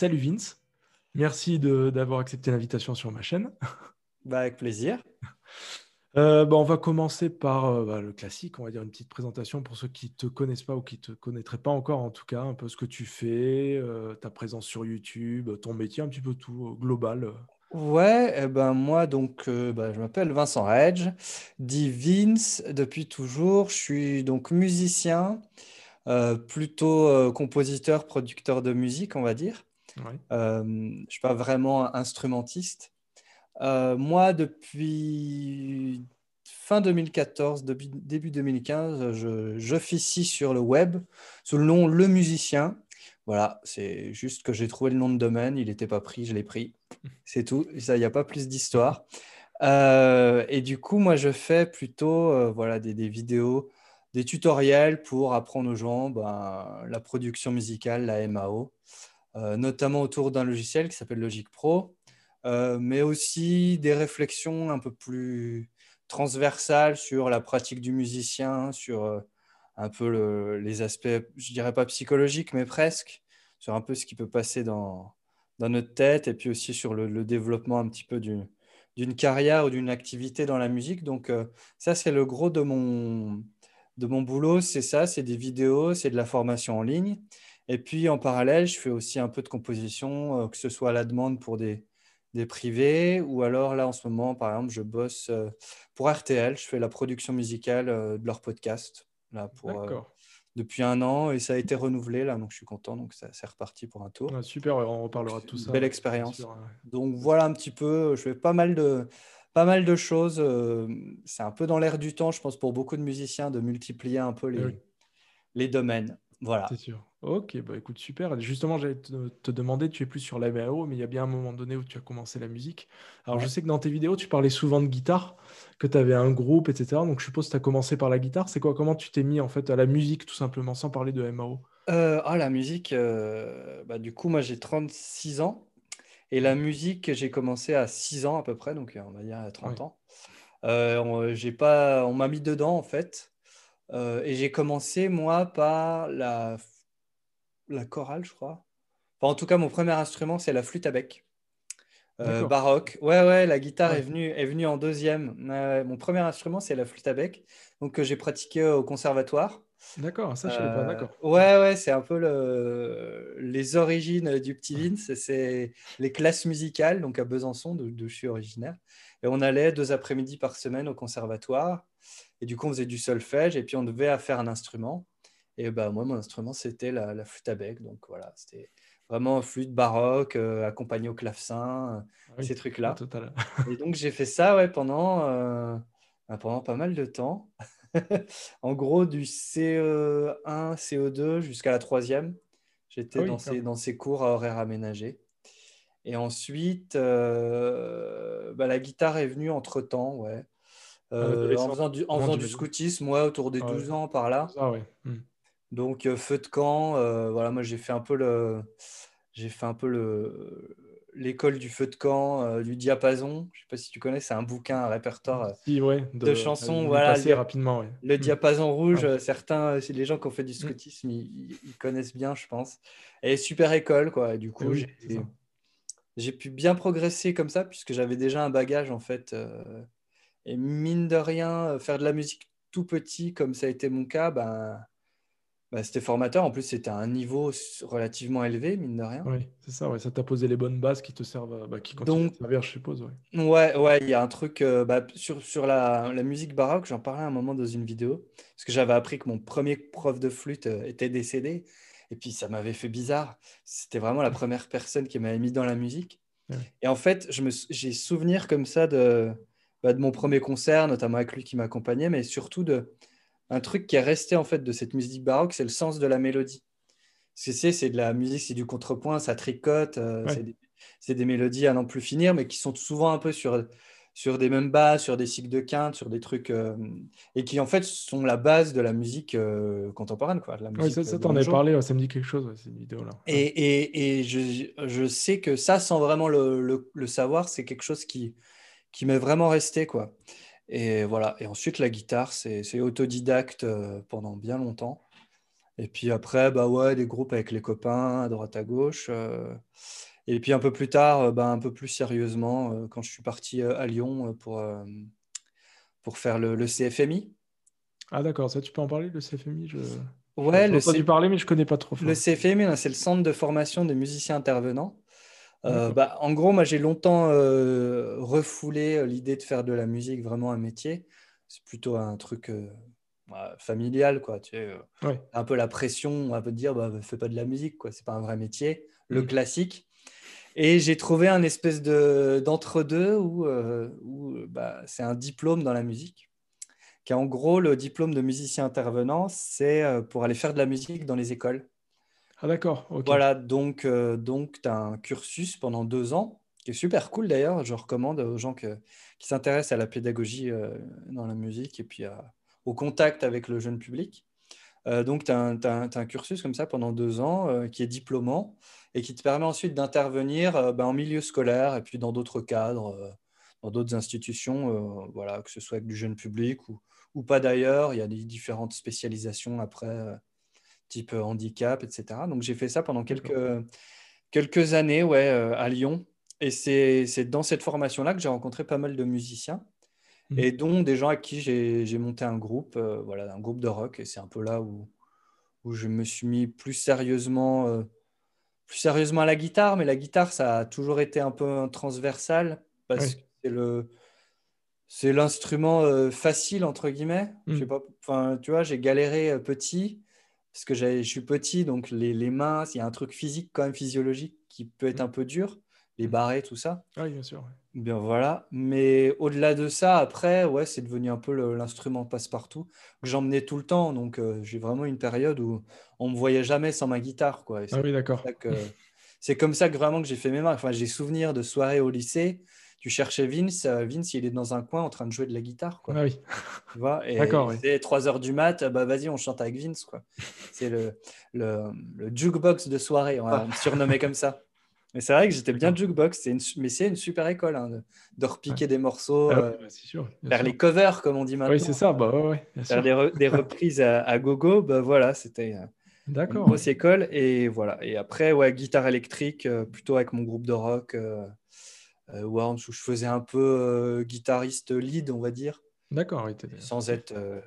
salut Vince. Merci d'avoir accepté l'invitation sur ma chaîne. Bah, avec plaisir. Euh, bah, on va commencer par euh, bah, le classique, on va dire une petite présentation pour ceux qui ne te connaissent pas ou qui ne te connaîtraient pas encore, en tout cas, un peu ce que tu fais, euh, ta présence sur YouTube, ton métier, un petit peu tout global. Ouais, eh ben moi donc bah, je m'appelle Vincent Redge, dit Vince depuis toujours. Je suis donc musicien, plutôt compositeur, producteur de musique, on va dire. Je ne suis pas vraiment instrumentiste. Euh, moi, depuis fin 2014, début 2015, j'officie sur le web sous le nom Le Musicien. Voilà, c'est juste que j'ai trouvé le nom de domaine, il n'était pas pris, je l'ai pris. C'est tout, il n'y a pas plus d'histoire. Euh, et du coup, moi, je fais plutôt euh, voilà, des, vidéos, des tutoriels pour apprendre aux gens ben, la production musicale, la MAO, notamment autour d'un logiciel qui s'appelle Logic Pro. Euh, mais aussi des réflexions un peu plus transversales sur la pratique du musicien, sur euh, un peu les aspects, je dirais pas psychologiques, mais presque, sur un peu ce qui peut passer dans, notre tête, et puis aussi sur le, développement un petit peu d'une carrière ou d'une activité dans la musique. Donc euh, ça, c'est le gros de mon, de mon boulot, c'est ça, c'est des vidéos, c'est de la formation en ligne. Et puis en parallèle, je fais aussi un peu de composition, que ce soit à la demande pour des, des privés, ou alors là en ce moment, par exemple, je bosse euh, pour RTL, je fais la production musicale euh, de leur podcast là pour euh, depuis un an et ça a été renouvelé là, donc je suis content, donc ça c'est reparti pour un tour. super, on reparlera de tout ça. Belle expérience. Donc voilà un petit peu, je fais pas mal de pas mal de choses. c'est un peu dans l'air du temps, je pense, pour beaucoup de musiciens de multiplier un peu les, les domaines. Voilà. C'est sûr. Ok, bah écoute, super. Justement, j'allais te, demander, tu es plus sur la MAO, mais il y a bien un moment donné où tu as commencé la musique. Alors, je sais que dans tes vidéos, tu parlais souvent de guitare, que tu avais un groupe, etc. Donc, je suppose que tu as commencé par la guitare. C'est quoi Comment tu t'es mis en fait à la musique, tout simplement, sans parler de MAO euh, Ah, la musique, euh, bah, du coup, moi j'ai 36 ans. Et la musique, j'ai commencé à 6 ans à peu près, donc on va dire à 30 ans. Euh, on, j'ai pas, on m'a mis dedans en fait. Euh, et j'ai commencé, moi, par la, la chorale, je crois. en tout cas, mon premier instrument, c'est la flûte à bec. Euh, baroque. Ouais, ouais, la guitare Est, venue, est venue en deuxième. mon premier instrument, c'est la flûte à bec, donc que j'ai pratiqué au conservatoire. D'accord, ça je savais pas, d'accord. Euh, ouais, ouais, c'est un peu le... les origines du petit Vince, c'est les classes musicales, donc à Besançon, d'où je suis originaire. Et on allait deux après-midi par semaine au conservatoire. Et du coup, on faisait du solfège et puis on devait faire un instrument. Et bah, moi, mon instrument, c'était la, flûte à bec. Donc voilà, c'était vraiment flûte baroque, euh, accompagnée au clavecin, euh, ces trucs-là. et donc, j'ai fait ça ouais, pendant, euh, bah, pendant pas mal de temps. en gros, du CE1, CO2 jusqu'à la troisième. J'étais ah dans, ces, dans ces cours à horaire aménagé. Et ensuite, bah, la guitare est venue entre-temps, ouais. Euh, en faisant du, en faisant du scoutisme, moi, autour des 12 ans par là. Ah hmm. Donc, euh, feu de camp, euh, voilà, moi j'ai fait un peu le. J'ai fait un peu le l'école du feu de camp, du diapason. Je sais pas si tu connais, c'est un bouquin, un répertoire de, chansons. Voilà, le, rapidement. Le hmm. diapason rouge, ah. certains, les gens qui ont fait du hmm. scoutisme, ils, connaissent bien, je pense. Et super école, quoi. du coup, eh j'ai pu bien progresser comme ça, puisque j'avais déjà un bagage, en fait, et mine de rien, euh, faire de la musique tout petit, comme ça a été mon cas, ben, ben c'était formateur. En plus, c'était à un niveau relativement élevé, mine de rien. Oui, c'est ça. Ouais. Ça t'a posé les bonnes bases qui te servent, bah, qui continuent Donc, à servir, je suppose. Ouais, ouais, ouais. Il y a un truc euh, bah, sur, sur la, la, musique baroque. J'en parlais un moment dans une vidéo parce que j'avais appris que mon premier prof de flûte euh, était décédé. Et puis, ça m'avait fait bizarre. C'était vraiment la première personne qui m'avait mis dans la musique. Et en fait, j'ai souvenir comme ça de bah, de mon premier concert, notamment avec lui qui m'accompagnait, mais surtout de un truc qui est resté en fait de cette musique baroque, c'est le sens de la mélodie. C'est c'est de la musique, c'est du contrepoint, ça tricote, euh, c'est des, mélodies à n'en plus finir, mais qui sont souvent un peu sur sur des mêmes bases, sur des cycles de quinte, sur des trucs euh, et qui en fait sont la base de la musique euh, contemporaine, quoi. La musique, ça, t'en as parlé, ça me dit quelque chose cette vidéo là. Et, et, et je, je, sais que ça, sans vraiment le, le, le savoir, c'est quelque chose qui qui m'est vraiment resté. Quoi. Et voilà. Et ensuite, la guitare, c'est autodidacte euh, pendant bien longtemps. Et puis après, bah ouais, des groupes avec les copains à droite à gauche. Et puis un peu plus tard, bah, un peu plus sérieusement, quand je suis parti à Lyon pour, pour faire le, le CFMI. Ah d'accord, ça tu peux en parler, le CFMI je... Ouais, le entendu parler, mais je connais pas trop. Le CFMI, c'est le centre de formation des musiciens intervenants. Euh, bah, en gros, moi, j'ai longtemps euh, refoulé euh, l'idée de faire de la musique vraiment un métier. C'est plutôt un truc bah, familial, quoi. Tu sais, Un peu la pression, on te dire, bah, fais pas de la musique, quoi. C'est pas un vrai métier. Le mm. classique. Et j'ai trouvé un espèce de d'entre-deux où, où bah, c'est un diplôme dans la musique qui en gros le diplôme de musicien intervenant, c'est pour aller faire de la musique dans les écoles. Ah d'accord. Voilà, donc, euh, donc tu as un cursus pendant deux ans, qui est super cool d'ailleurs. Je recommande aux gens qui s'intéressent à la pédagogie euh, dans la musique et puis au contact avec le jeune public. donc tu as, un cursus comme ça pendant deux ans qui est diplômant et qui te permet ensuite d'intervenir ben, en milieu scolaire et puis dans d'autres cadres dans d'autres institutions, voilà, que ce soit avec du jeune public ou, ou pas d'ailleurs. Il y a des différentes spécialisations après, euh, type euh, handicap, etc. Donc j'ai fait ça pendant quelques, quelques années ouais, euh, à Lyon. Et c'est dans cette formation-là que j'ai rencontré pas mal de musiciens mmh. et dont des gens à qui j'ai monté un groupe, voilà, un groupe de rock. Et c'est un peu là où, où je me suis mis plus sérieusement, plus sérieusement à la guitare. Mais la guitare, ça a toujours été un peu transversal parce que c'est le, c'est l'instrument euh, facile entre guillemets. Je sais mm. pas, enfin, tu vois, j'ai galéré euh, petit parce que je suis petit, donc les, les mains, il y a un truc physique quand même physiologique qui peut être mm. un peu dur, les mm. barrets, tout ça. Ah oui, bien sûr. Bien voilà. Mais au-delà de ça, après, ouais, c'est devenu un peu l'instrument passe-partout que j'emmenais tout le temps. Donc euh, j'ai vraiment une période où on me voyait jamais sans ma guitare, quoi. Ah oui, d'accord. C'est comme ça que vraiment que j'ai fait mes marques. Enfin, j'ai souvenir de soirées au lycée tu cherchais Vince, euh, Vince, il est dans un coin en train de jouer de la guitare. Quoi. Ah oui. Tu vois et D'accord. C'est 3 heures du mat, bah vas-y, on chante avec Vince. Quoi. C'est le, le, jukebox de soirée, on va me surnommer comme ça. Mais c'est vrai que j'étais bien jukebox, une, mais c'est une super école hein, de, repiquer des morceaux, ah euh, bah, sûr, faire les covers comme on dit maintenant. Oui, c'est ça, bah, ouais, faire des, reprises à, gogo, bah, voilà, c'était euh, D'accord, une grosse école. Et voilà. Et après, ouais, guitare électrique, plutôt avec mon groupe de rock. Euh, Worms où je faisais un peu euh, guitariste lead, on va dire. D'accord, sans être euh,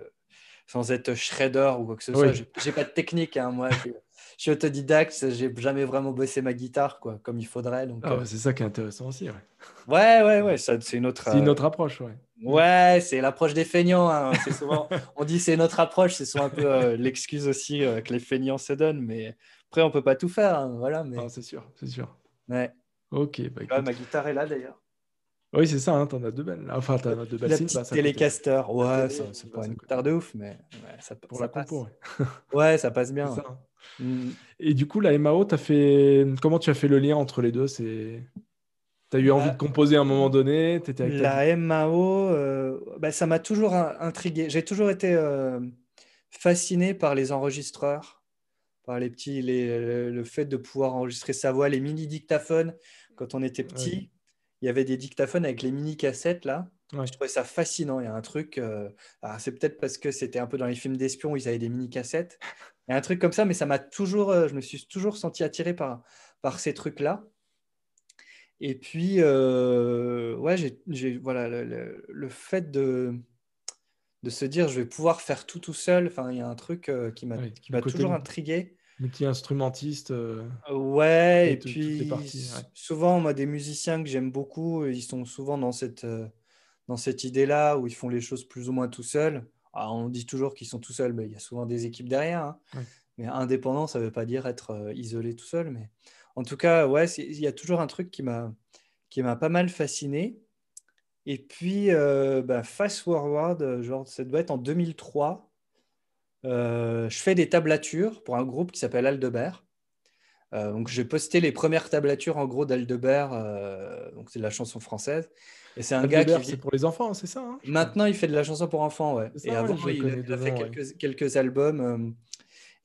sans être shredder ou quoi que ce soit. J'ai pas de technique, hein, moi. je suis autodidacte, j'ai jamais vraiment bossé ma guitare quoi, comme il faudrait. Donc, ah, c'est ça qui est intéressant aussi. Ouais, ouais, ouais, ouais c'est une autre. C'est une autre approche, ouais. Ouais, c'est l'approche des feignants. Hein. Souvent, on dit c'est notre approche, c'est souvent un peu l'excuse aussi que les feignants se donnent, mais après on peut pas tout faire, hein, voilà. Mais... c'est sûr, c'est sûr. Ouais. Ok. Bah, ma guitare est là d'ailleurs. Oui, c'est ça, hein, t'en as deux belles. Enfin, t'en as deux belles. La petite bah, Telecaster, ouais, c'est pas une guitare de ouf, mais ouais, ça, Pour ça la passe. Compo, ouais. ouais. ça passe bien. Ça, hein. mm. Et du coup, la MAO, as fait... comment tu as fait le lien entre les deux? C'est Tu as eu envie de composer à un moment donné? Étais avec La MAO, euh... bah, ça m'a toujours intrigué. J'ai toujours été euh, fasciné par les enregistreurs, par les petits, les... le fait de pouvoir enregistrer sa voix, les mini dictaphones quand on était petit, il y avait des dictaphones avec les mini cassettes là. Je trouvais ça fascinant. Il y a un truc, euh, c'est peut-être parce que c'était un peu dans les films d'espions, ils avaient des mini cassettes. Il y a un truc comme ça, mais ça m'a toujours, euh, je me suis toujours senti attiré par, par ces trucs là. Et puis, euh, ouais, j'ai, voilà, le, fait de, de se dire je vais pouvoir faire tout tout seul. Enfin, il y a un truc qui m'a, qui m'a toujours intrigué multi-instrumentiste. Euh, ouais, et, puis souvent, moi, des musiciens que j'aime beaucoup, ils sont souvent dans cette, euh, dans cette idée-là où ils font les choses plus ou moins tout seuls. Ah, on dit toujours qu'ils sont tout seuls, mais il y a souvent des équipes derrière. Hein. Mais indépendant, ça ne veut pas dire être euh, isolé tout seul. Mais en tout cas, ouais, il y a toujours un truc qui m'a qui m'a pas mal fasciné. Et puis, bah, Fast Forward, genre, ça doit être en 2003. Euh, je fais des tablatures pour un groupe qui s'appelle Aldebert. Euh, donc j'ai posté les premières tablatures en gros d'Aldebert, euh, donc c'est de la chanson française. Et c'est un gars qui c'est pour les enfants, c'est ça hein, Maintenant il fait de la chanson pour enfants, ouais. et avant il, a fait quelques, quelques albums.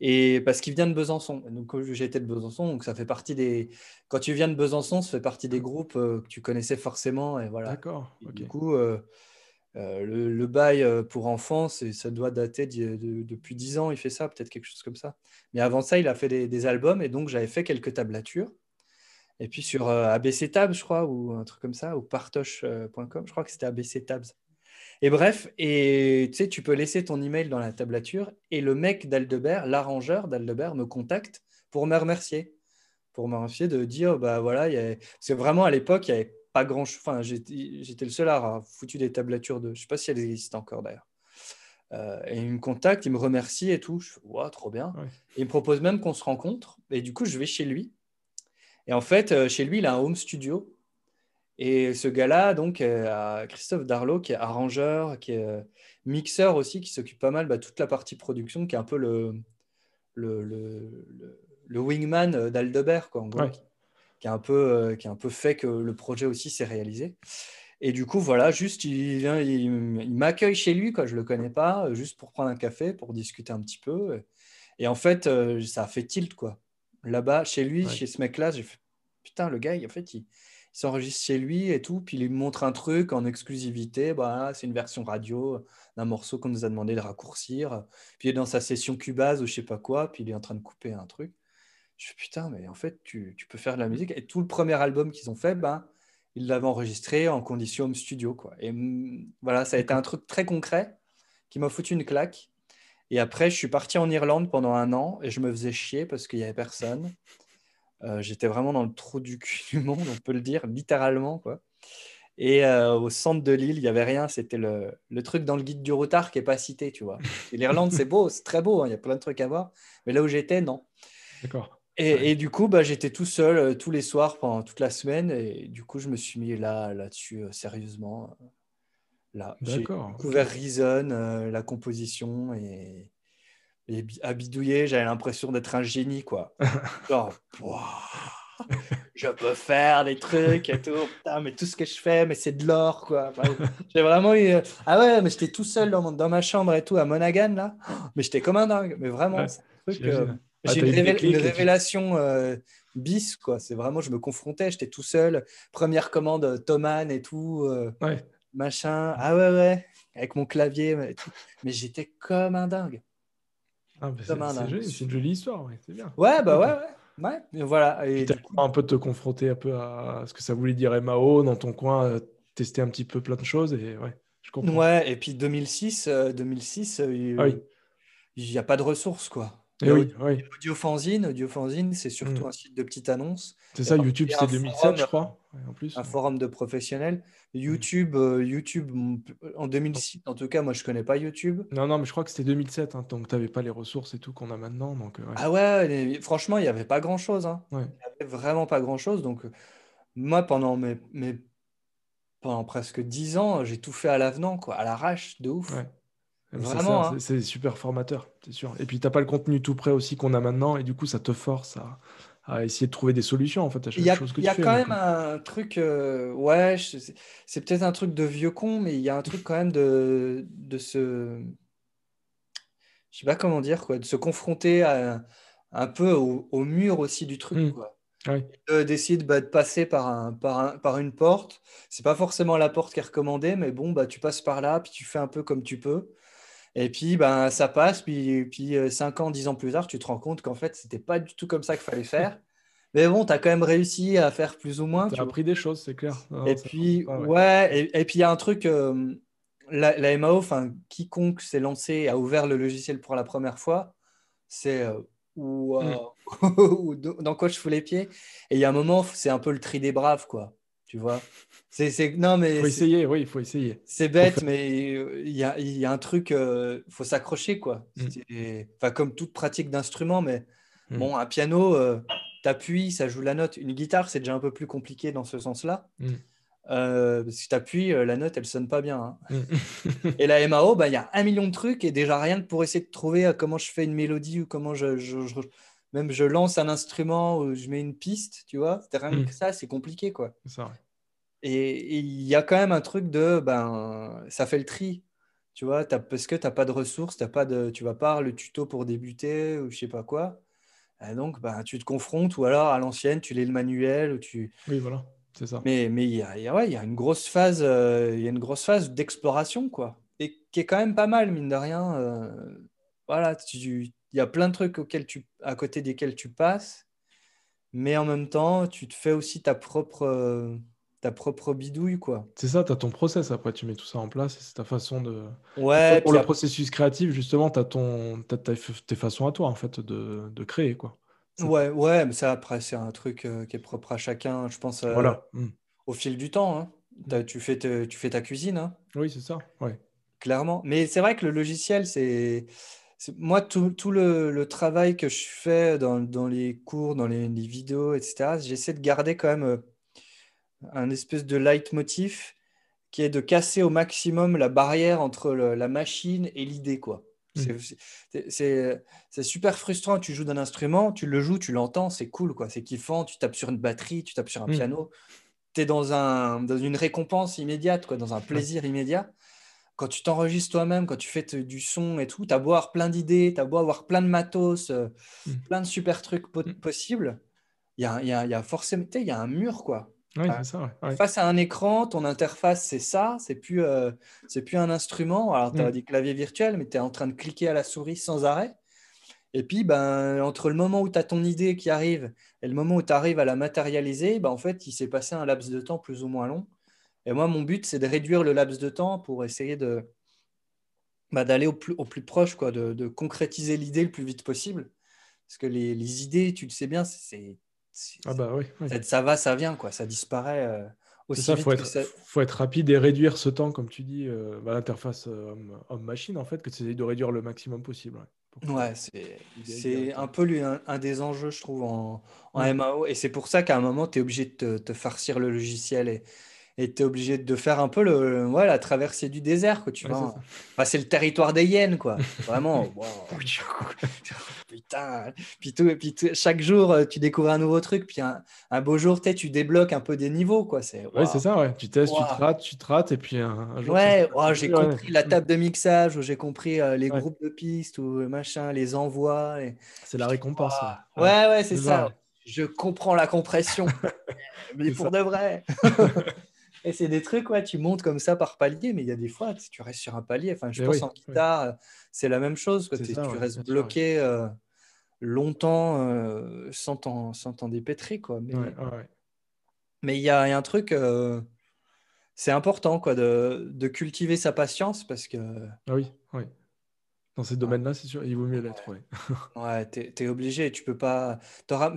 et parce qu'il vient de Besançon. Donc j'ai été de Besançon, donc ça fait partie des. Quand tu viens de Besançon, ça fait partie des groupes que tu connaissais forcément, et voilà. D'accord. Du coup, Euh, le, bail euh, pour enfants, ça doit dater depuis 10 ans, il fait ça, peut-être quelque chose comme ça. Mais avant ça, il a fait des, albums et donc j'avais fait quelques tablatures. Et puis sur ABC Tabs, je crois, ou un truc comme ça, ou partoche.com, je crois que c'était ABC Tabs. Et bref, et tu peux laisser ton email dans la tablature et le mec d'Aldebert, l'arrangeur d'Aldebert, me contacte pour me remercier. Pour me remercier de dire, bah voilà, c'est vraiment à l'époque, il n'y avait pas grand chose. Enfin, j'étais le seul à avoir foutu des tablatures de. Je sais pas si elles existent encore d'ailleurs. Euh, et il me contacte, il me remercie et tout. Je fais, wow, trop bien. Et il me propose même qu'on se rencontre. Et du coup, je vais chez lui. Et en fait, euh, chez lui, il a un home studio et ce gars-là, donc, euh, Christophe Darlot, qui est arrangeur, qui est euh, mixeur aussi, qui s'occupe pas mal de bah, toute la partie production, qui est un peu le, le, le, wingman d'Aldebert, quoi, en gros, qui, a un peu, qui a un peu fait que le projet aussi s'est réalisé. Et du coup, voilà, juste, il, vient, il, m'accueille chez lui, quoi, je ne le connais pas, juste pour prendre un café, pour discuter un petit peu. Et en fait, ça a fait tilt, quoi. Là-bas, chez lui, chez ce mec-là, j'ai fait, putain, le gars, en fait, il s'enregistre chez lui et tout, puis il me montre un truc en exclusivité, bah, c'est une version radio d'un morceau qu'on nous a demandé de raccourcir, puis il est dans sa session Cubase ou je sais pas quoi, puis il est en train de couper un truc. Je putain, mais en fait, tu, tu peux faire de la musique. Et tout le premier album qu'ils ont fait, ben, ils l'avaient enregistré en condition home studio. Quoi. Et voilà, ça a été un truc très concret qui m'a foutu une claque. Et après, je suis parti en Irlande pendant un an et je me faisais chier parce qu'il n'y avait personne. Euh, j'étais vraiment dans le trou du cul du monde, on peut le dire, littéralement. Quoi. Et euh, au centre de l'île, il n'y avait rien. C'était le, le, truc dans le guide du routard qui n'est pas cité, tu vois. l'Irlande, c'est beau, c'est très beau, hein, il y a plein de trucs à voir. Mais là où j'étais, non. D'accord. Et, et, du coup, bah, j'étais tout seul euh, tous les soirs pendant toute la semaine. Et du coup, je me suis mis là, là-dessus, sérieusement. Là, j'ai découvert Reason, la composition et, et à bidouiller, j'avais l'impression d'être un génie, quoi. Genre, je peux faire des trucs et tout, putain, mais tout ce que je fais, mais c'est de l'or, quoi. j'ai vraiment eu. Ah ouais, mais j'étais tout seul dans, dans, ma chambre et tout, à Monaghan, là. Mais j'étais comme un dingue, mais vraiment, euh, j'ai une, révélation euh, bis, quoi. C'est vraiment, je me confrontais, j'étais tout seul. Première commande, Thoman et tout. Euh, machin. Ah ouais, ouais, avec mon clavier. mais j'étais comme un dingue. Ah, c'est une jolie histoire, c'est bien. Ouais, bah ouais, ouais. ouais voilà. Et un peu te confronter un peu à ce que ça voulait dire MAO dans ton coin, euh, tester un petit peu plein de choses et ouais, je comprends. Ouais, et puis 2006, 2006 euh, euh, ah il n'y a pas de ressources, quoi. Et oui, oui. Audiofanzine, Audiofanzine c'est surtout mm. un site de petites annonces. C'est ça, YouTube, c'était 2007, je crois. En plus, un forum de professionnels. YouTube, euh, YouTube en 2006, en tout cas, moi je connais pas YouTube. Non, non, mais je crois que c'était 2007, hein, donc tu n'avais pas les ressources et tout qu'on a maintenant. Donc, euh, Ah ouais, franchement, il n'y avait pas grand chose. Hein. Il n'y avait vraiment pas grand chose. Donc, euh, moi, pendant, mes, mes, pendant presque 10 ans, j'ai tout fait à l'avenant, quoi, à l'arrache, de ouf. Vraiment, hein. c'est super formateur, c'est sûr. Et puis, tu n'as pas le contenu tout prêt aussi qu'on a maintenant, et du coup, ça te force à, à essayer de trouver des solutions en fait à chaque chose que tu fais. Il y a quand même un truc, euh, ouais, c'est peut-être un truc de vieux con, mais il y a un truc quand même de, de se, je sais pas comment dire quoi, de se confronter à, un peu au, mur aussi du truc mmh. quoi. D'essayer de, bah, de, passer par, un, par, un, par une porte. C'est pas forcément la porte qui est recommandée, mais bon, bah, tu passes par là, puis tu fais un peu comme tu peux. Et puis, ben, ça passe. Puis, puis 5 euh, ans, 10 ans plus tard, tu te rends compte qu'en fait, c'était pas du tout comme ça qu'il fallait faire. Mais bon, tu as quand même réussi à faire plus ou moins. Tu as appris des choses, c'est clair. et, puis, ouais. et, puis, il y a un truc, euh, la, MAO, quiconque s'est lancé et a ouvert le logiciel pour la première fois, c'est euh, hmm. dans quoi je fous les pieds. Et il y a un moment, c'est un peu le tri des braves, quoi. Tu vois c'est, non, mais. Il faut essayer, oui, il faut essayer. C'est bête, mais il y a, y a, un truc, il euh, faut s'accrocher, quoi. Mm. Enfin, comme toute pratique d'instrument, mais mm. bon, un piano, euh, t'appuies, ça joue la note. Une guitare, c'est déjà un peu plus compliqué dans ce sens-là. Mm. Euh, parce que tu la note, elle sonne pas bien. Hein. et la MAO, bah, il y a un million de trucs et déjà rien que pour essayer de trouver comment je fais une mélodie ou comment je, je, même je lance un instrument ou je mets une piste, tu vois. Rien que ça, c'est compliqué, quoi. Ça, et il y a quand même un truc de, ben, ça fait le tri, tu vois, parce que tu n'as pas de ressources, as pas de, tu vas pas le tuto pour débuter ou je sais pas quoi. donc, ben, tu te confrontes ou alors à l'ancienne, tu lis le manuel ou tu. Oui, voilà. c'est ça. Mais mais il y a, il y a- ouais, il y a une grosse phase, euh, il y a une grosse phase d'exploration, quoi. Et qui est quand même pas mal, mine de rien. euh, voilà, tu- il y a plein de trucs auxquels tu, à côté desquels tu passes, mais en même temps, tu te fais aussi ta propre, euh, ta propre bidouille, quoi. C'est ça, tu as ton process après, tu mets tout ça en place et c'est ta façon de. Ouais, Pour le processus créatif, justement, tu as, ton... t'as ta- tes façons à toi, en fait, de, de créer, quoi. Ouais, ouais, mais ça, après, c'est un truc euh, qui est propre à chacun, je pense, euh, Voilà. Mm. au fil du temps. hein. T'as- Tu fais, te- tu fais ta cuisine, hein. Oui, c'est ça. Ouais. Clairement. Mais c'est vrai que le logiciel, c'est. c'est- Moi, tout, tout le, le travail que je fais dans, dans les cours, dans les, les vidéos, etc., j'essaie de garder quand même euh, un espèce de leitmotiv qui est de casser au maximum la barrière entre le- la machine et l'idée, quoi. C'est Mm. c'est- super frustrant. Tu joues d'un instrument, tu le joues, tu l'entends, c'est cool, quoi. C'est kiffant. Tu tapes sur une batterie, tu tapes sur un Mm. piano. Tu es dans, un, dans une récompense immédiate, quoi, dans un plaisir immédiat quand tu t'enregistres toi-même, quand tu fais du son et tout, tu as beau avoir plein d'idées, tu as beau avoir plein de matos, euh, Mm. plein de super trucs po- possibles, il y a, y a- y a forcément, y a un mur, quoi. Oui, c'est ça. ouais. Ouais. Face à un écran, ton interface, c'est ça, c'est plus, euh, c'est plus un instrument. Alors, tu as Mm. des claviers virtuels, mais tu es en train de cliquer à la souris sans arrêt. Et puis, ben, entre le moment où tu as ton idée qui arrive et le moment où tu arrives à la matérialiser, ben, en fait, il s'est passé un laps de temps plus ou moins long. Et moi, mon but, c'est de réduire le laps de temps pour essayer de, bah, d'aller au plus, au plus proche, quoi, de, de concrétiser l'idée le plus vite possible. Parce que les, les idées, tu le sais bien, c'est- Ah bah oui. oui. ça, ça va, ça vient, quoi. Ça disparaît euh, aussi ça, vite faut que être, ça- faut être rapide et réduire ce temps, comme tu dis, euh, bah, l'interface homme- homme-machine, en fait, que tu essayes de réduire le maximum possible. ouais, Ouais, c'est un peu lui, un, un des enjeux, je trouve, en, en. MAO. Et c'est pour ça qu'à un moment, tu es obligé de te, te farcir le logiciel et et tu es obligé de faire un peu le, ouais, la traversée du désert, quoi, tu Ouais, vois. c'est ça. Enfin, c'est le territoire des hyènes, quoi. Vraiment, wow. Putain. Puis, tout, puis tout- chaque jour, euh, tu découvres un nouveau truc. Puis un, un beau jour, tu débloques un peu des niveaux, quoi. C'est Ouais, c'est ça, ouais. Tu testes, tu te rates, tu te rates, et puis un, un jour, Ouais, j'ai compris la table de mixage, ou j'ai compris euh, les groupes de pistes, ou euh, machin, les envois. et- C'est la récompense. Ouais, ouais. ouais, c'est ça. ça. Je comprends la compression, mais pour ça. de vrai. Et c'est des trucs, ouais, tu montes comme ça par palier, mais il y a des fois, tu tu restes sur un palier. Enfin, je Mais pense oui, en guitare, euh, c'est la même chose. quoi. Ça, tu ouais, restes sûr, bloqué euh, longtemps euh, sans t'en dépêtrer. Quoi. Mais Ouais, il y a, il y a un truc, euh, c'est important quoi, de, de cultiver sa patience parce que Ah oui, oui. Dans ces domaines-là, c'est sûr, il vaut mieux l'être, ouais. Ouais, t'es, t'es obligé, tu peux pas.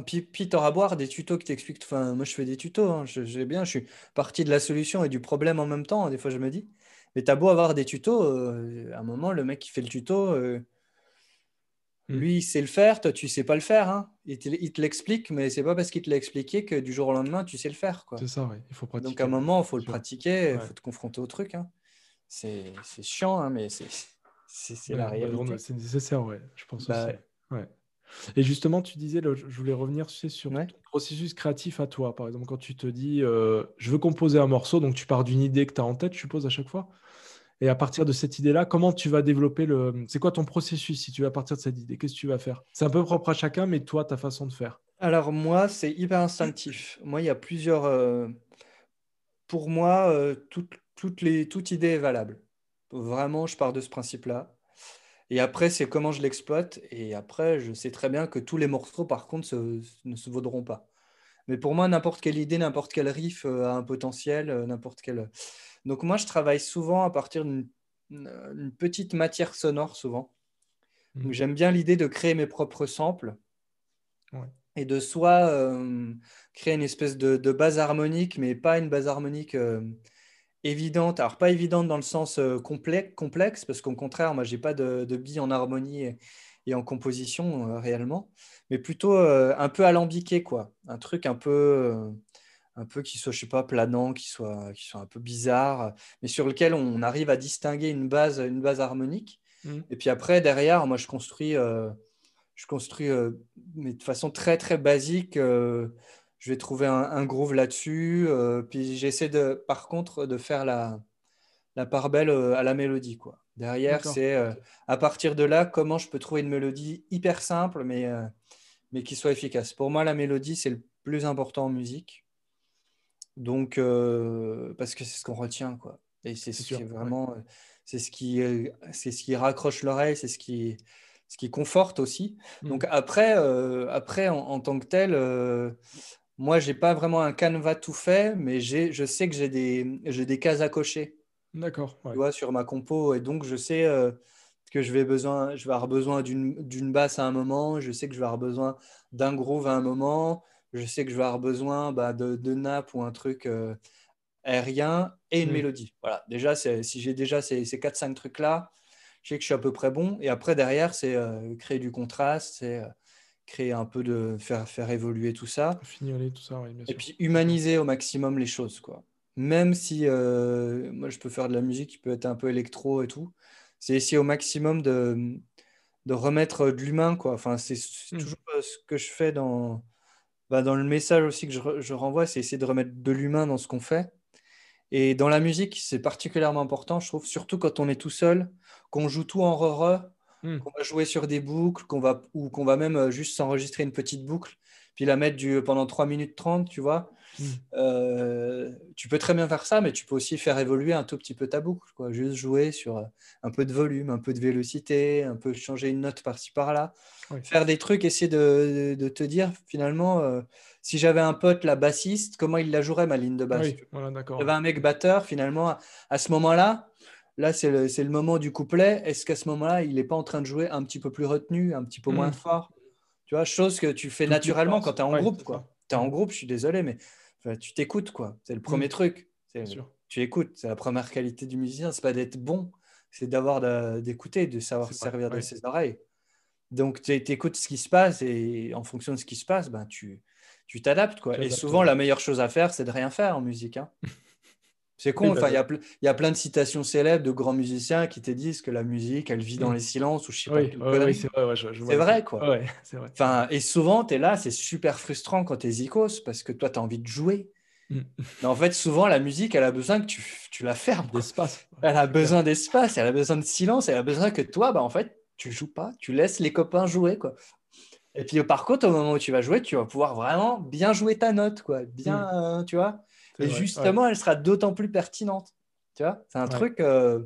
Puis, puis t'auras beau avoir des tutos qui t'expliquent. Enfin, moi, je fais des tutos, hein, je, j'ai bien, je suis partie de la solution et du problème en même temps, hein, des fois, je me dis. Mais t'as beau avoir des tutos, euh, à un moment, le mec qui fait le tuto, euh, Mm. lui, il sait le faire, toi, tu sais pas le faire. hein. Il te, l'explique, mais c'est pas parce qu'il te l'a expliqué que du jour au lendemain, tu sais le faire, quoi. C'est ça, ouais. Il faut pratiquer. Donc, à un moment, il faut le pratiquer, il Ouais. faut te confronter au truc. hein. C'est, c'est chiant, mais c'est, c'est, la bah, réalité. C'est nécessaire, ouais. Je pense Bah aussi. ouais. Et justement, tu disais, là, je voulais revenir tu sais, sur Ouais. ton processus créatif à toi. Par exemple, quand tu te dis, euh, je veux composer un morceau, donc tu pars d'une idée que tu as en tête, je suppose, à chaque fois. Et à partir de cette idée-là, comment tu vas développer le. C'est quoi ton processus si tu vas partir de cette idée? Qu'est-ce que tu vas faire? C'est un peu propre à chacun, mais toi, ta façon de faire. Alors moi, c'est hyper instinctif. Moi, il y a plusieurs... euh, Pour moi, euh, toute, les, toute idée est valable. Vraiment, je pars de ce principe-là. Et après, c'est comment je l'exploite. Et après, je sais très bien que tous les morceaux, par contre, se- ne se vaudront pas. Mais pour moi, n'importe quelle idée, n'importe quel riff euh, a un potentiel, euh, n'importe quel... Donc moi, je travaille souvent à partir d'une une petite matière sonore, souvent. Mhm. j'aime bien l'idée de créer mes propres samples Ouais. et de soit euh, créer une espèce de, de base harmonique, mais pas une base harmonique euh, évidente. Alors, pas évidente dans le sens euh, complexe, complexe, parce qu'au contraire, moi, j'ai pas de, de billes en harmonie et, et en composition euh, réellement, mais plutôt euh, un peu alambiqué, quoi. Un truc un peu, euh, un peu qui soit, je sais pas, planant, qui soit, qui soit un peu bizarre, mais sur lequel on arrive à distinguer une base, une base harmonique. Mhm. Et puis après, derrière, moi, je construis, je construis mais de façon très, très basique. Euh, je vais trouver un, un groove là-dessus. euh, puis j'essaie, de, par contre, de faire la, la part belle euh, à la mélodie. Quoi. Derrière, c'est euh, à partir de là, comment je peux trouver une mélodie hyper simple, mais, euh, mais qui soit efficace. Pour moi, la mélodie, c'est le plus important en musique. Donc, euh, parce que c'est ce qu'on retient, quoi. Et c'est ce qui vraiment, c'est ce qui, c'est ce qui raccroche l'oreille, c'est ce qui, ce qui conforte aussi. Mmh. Donc après, après en, tant que tel, moi, j'ai pas vraiment un canevas tout fait, mais je sais que j'ai des, des cases à cocher. D'accord. Tu vois, sur ma compo. Et donc, je sais euh, que je vais, besoin, je vais avoir besoin d'une basse à un moment. Je sais que je vais avoir besoin d'un groove à un moment. Je sais que je vais avoir besoin bah, de, de nappe ou un truc euh, aérien et une mmh. mélodie. Voilà. Déjà, si j'ai déjà ces, ces 4-5 trucs-là, je sais que je suis à peu près bon. Et après, derrière, c'est euh, créer du contraste, c'est créer un peu de faire, faire évoluer tout ça. Fignoler tout ça, oui, bien Et puis humaniser au maximum les choses, quoi. Même si euh, moi je peux faire de la musique qui peut être un peu électro et tout, c'est essayer au maximum de, de remettre de l'humain, quoi. Enfin, c'est hmm. toujours euh, ce que je fais dans, bah, dans le message aussi que je, je renvoie, c'est essayer de remettre de l'humain dans ce qu'on fait. Et dans la musique, c'est particulièrement important, je trouve, surtout quand on est tout seul, qu'on joue tout en re Hmm. qu'on va jouer sur des boucles, qu'on va, ou qu'on va même euh, juste s'enregistrer une petite boucle, puis la mettre du, pendant 3 minutes 30, tu vois. Hmm. Euh, tu peux très bien faire ça, mais tu peux aussi faire évoluer un tout petit peu ta boucle, quoi. juste jouer sur euh, un peu de volume, un peu de vélocité, un peu changer une note par-ci par-là, faire des trucs, essayer de, de, te dire finalement, si j'avais un pote, la bassiste, comment il la jouerait ma ligne de basse oui, voilà, J'avais un mec batteur, finalement, à ce moment-là, Là, c'est le, moment du couplet. Est-ce qu'à ce, moment-là, il n'est pas en train de jouer un petit peu plus retenu, un petit peu moins hmm. fort? Tu vois, chose que tu fais naturellement quand tu es en groupe. Tu es en groupe, je suis désolé, mais tu t'écoutes. quoi. C'est le premier hmm. truc. Tu écoutes. C'est la première qualité du musicien. C'est pas d'être bon, c'est d'avoir d'écouter, de savoir servir de ses oreilles. Donc, tu écoutes ce qui se passe et en fonction de ce qui se passe, ben, tu t'adaptes. quoi. Et souvent, la meilleure chose à faire, c'est de rien faire en musique. Hein. C'est con, enfin, il y, a plein de citations célèbres de grands musiciens qui te disent que la musique, elle vit dans mm. les silences ou je sais pas. Oui, c'est vrai, c'est vrai, quoi. Enfin, et souvent, tu es là, c'est super frustrant quand tu es zikos parce que toi, tu as envie de jouer. Mm. Mais en fait, souvent, la musique, elle a besoin que tu, tu la fermes. D'espace. Elle a besoin d'espace, elle a besoin de silence, elle a besoin que toi, bah, en fait, tu joues pas, tu laisses les copains jouer, quoi. Et puis, par contre, au moment où tu vas jouer, tu vas pouvoir vraiment bien jouer ta note, quoi. Bien, mm. euh, tu vois et justement, elle sera d'autant plus pertinente. Tu vois, c'est un truc, euh,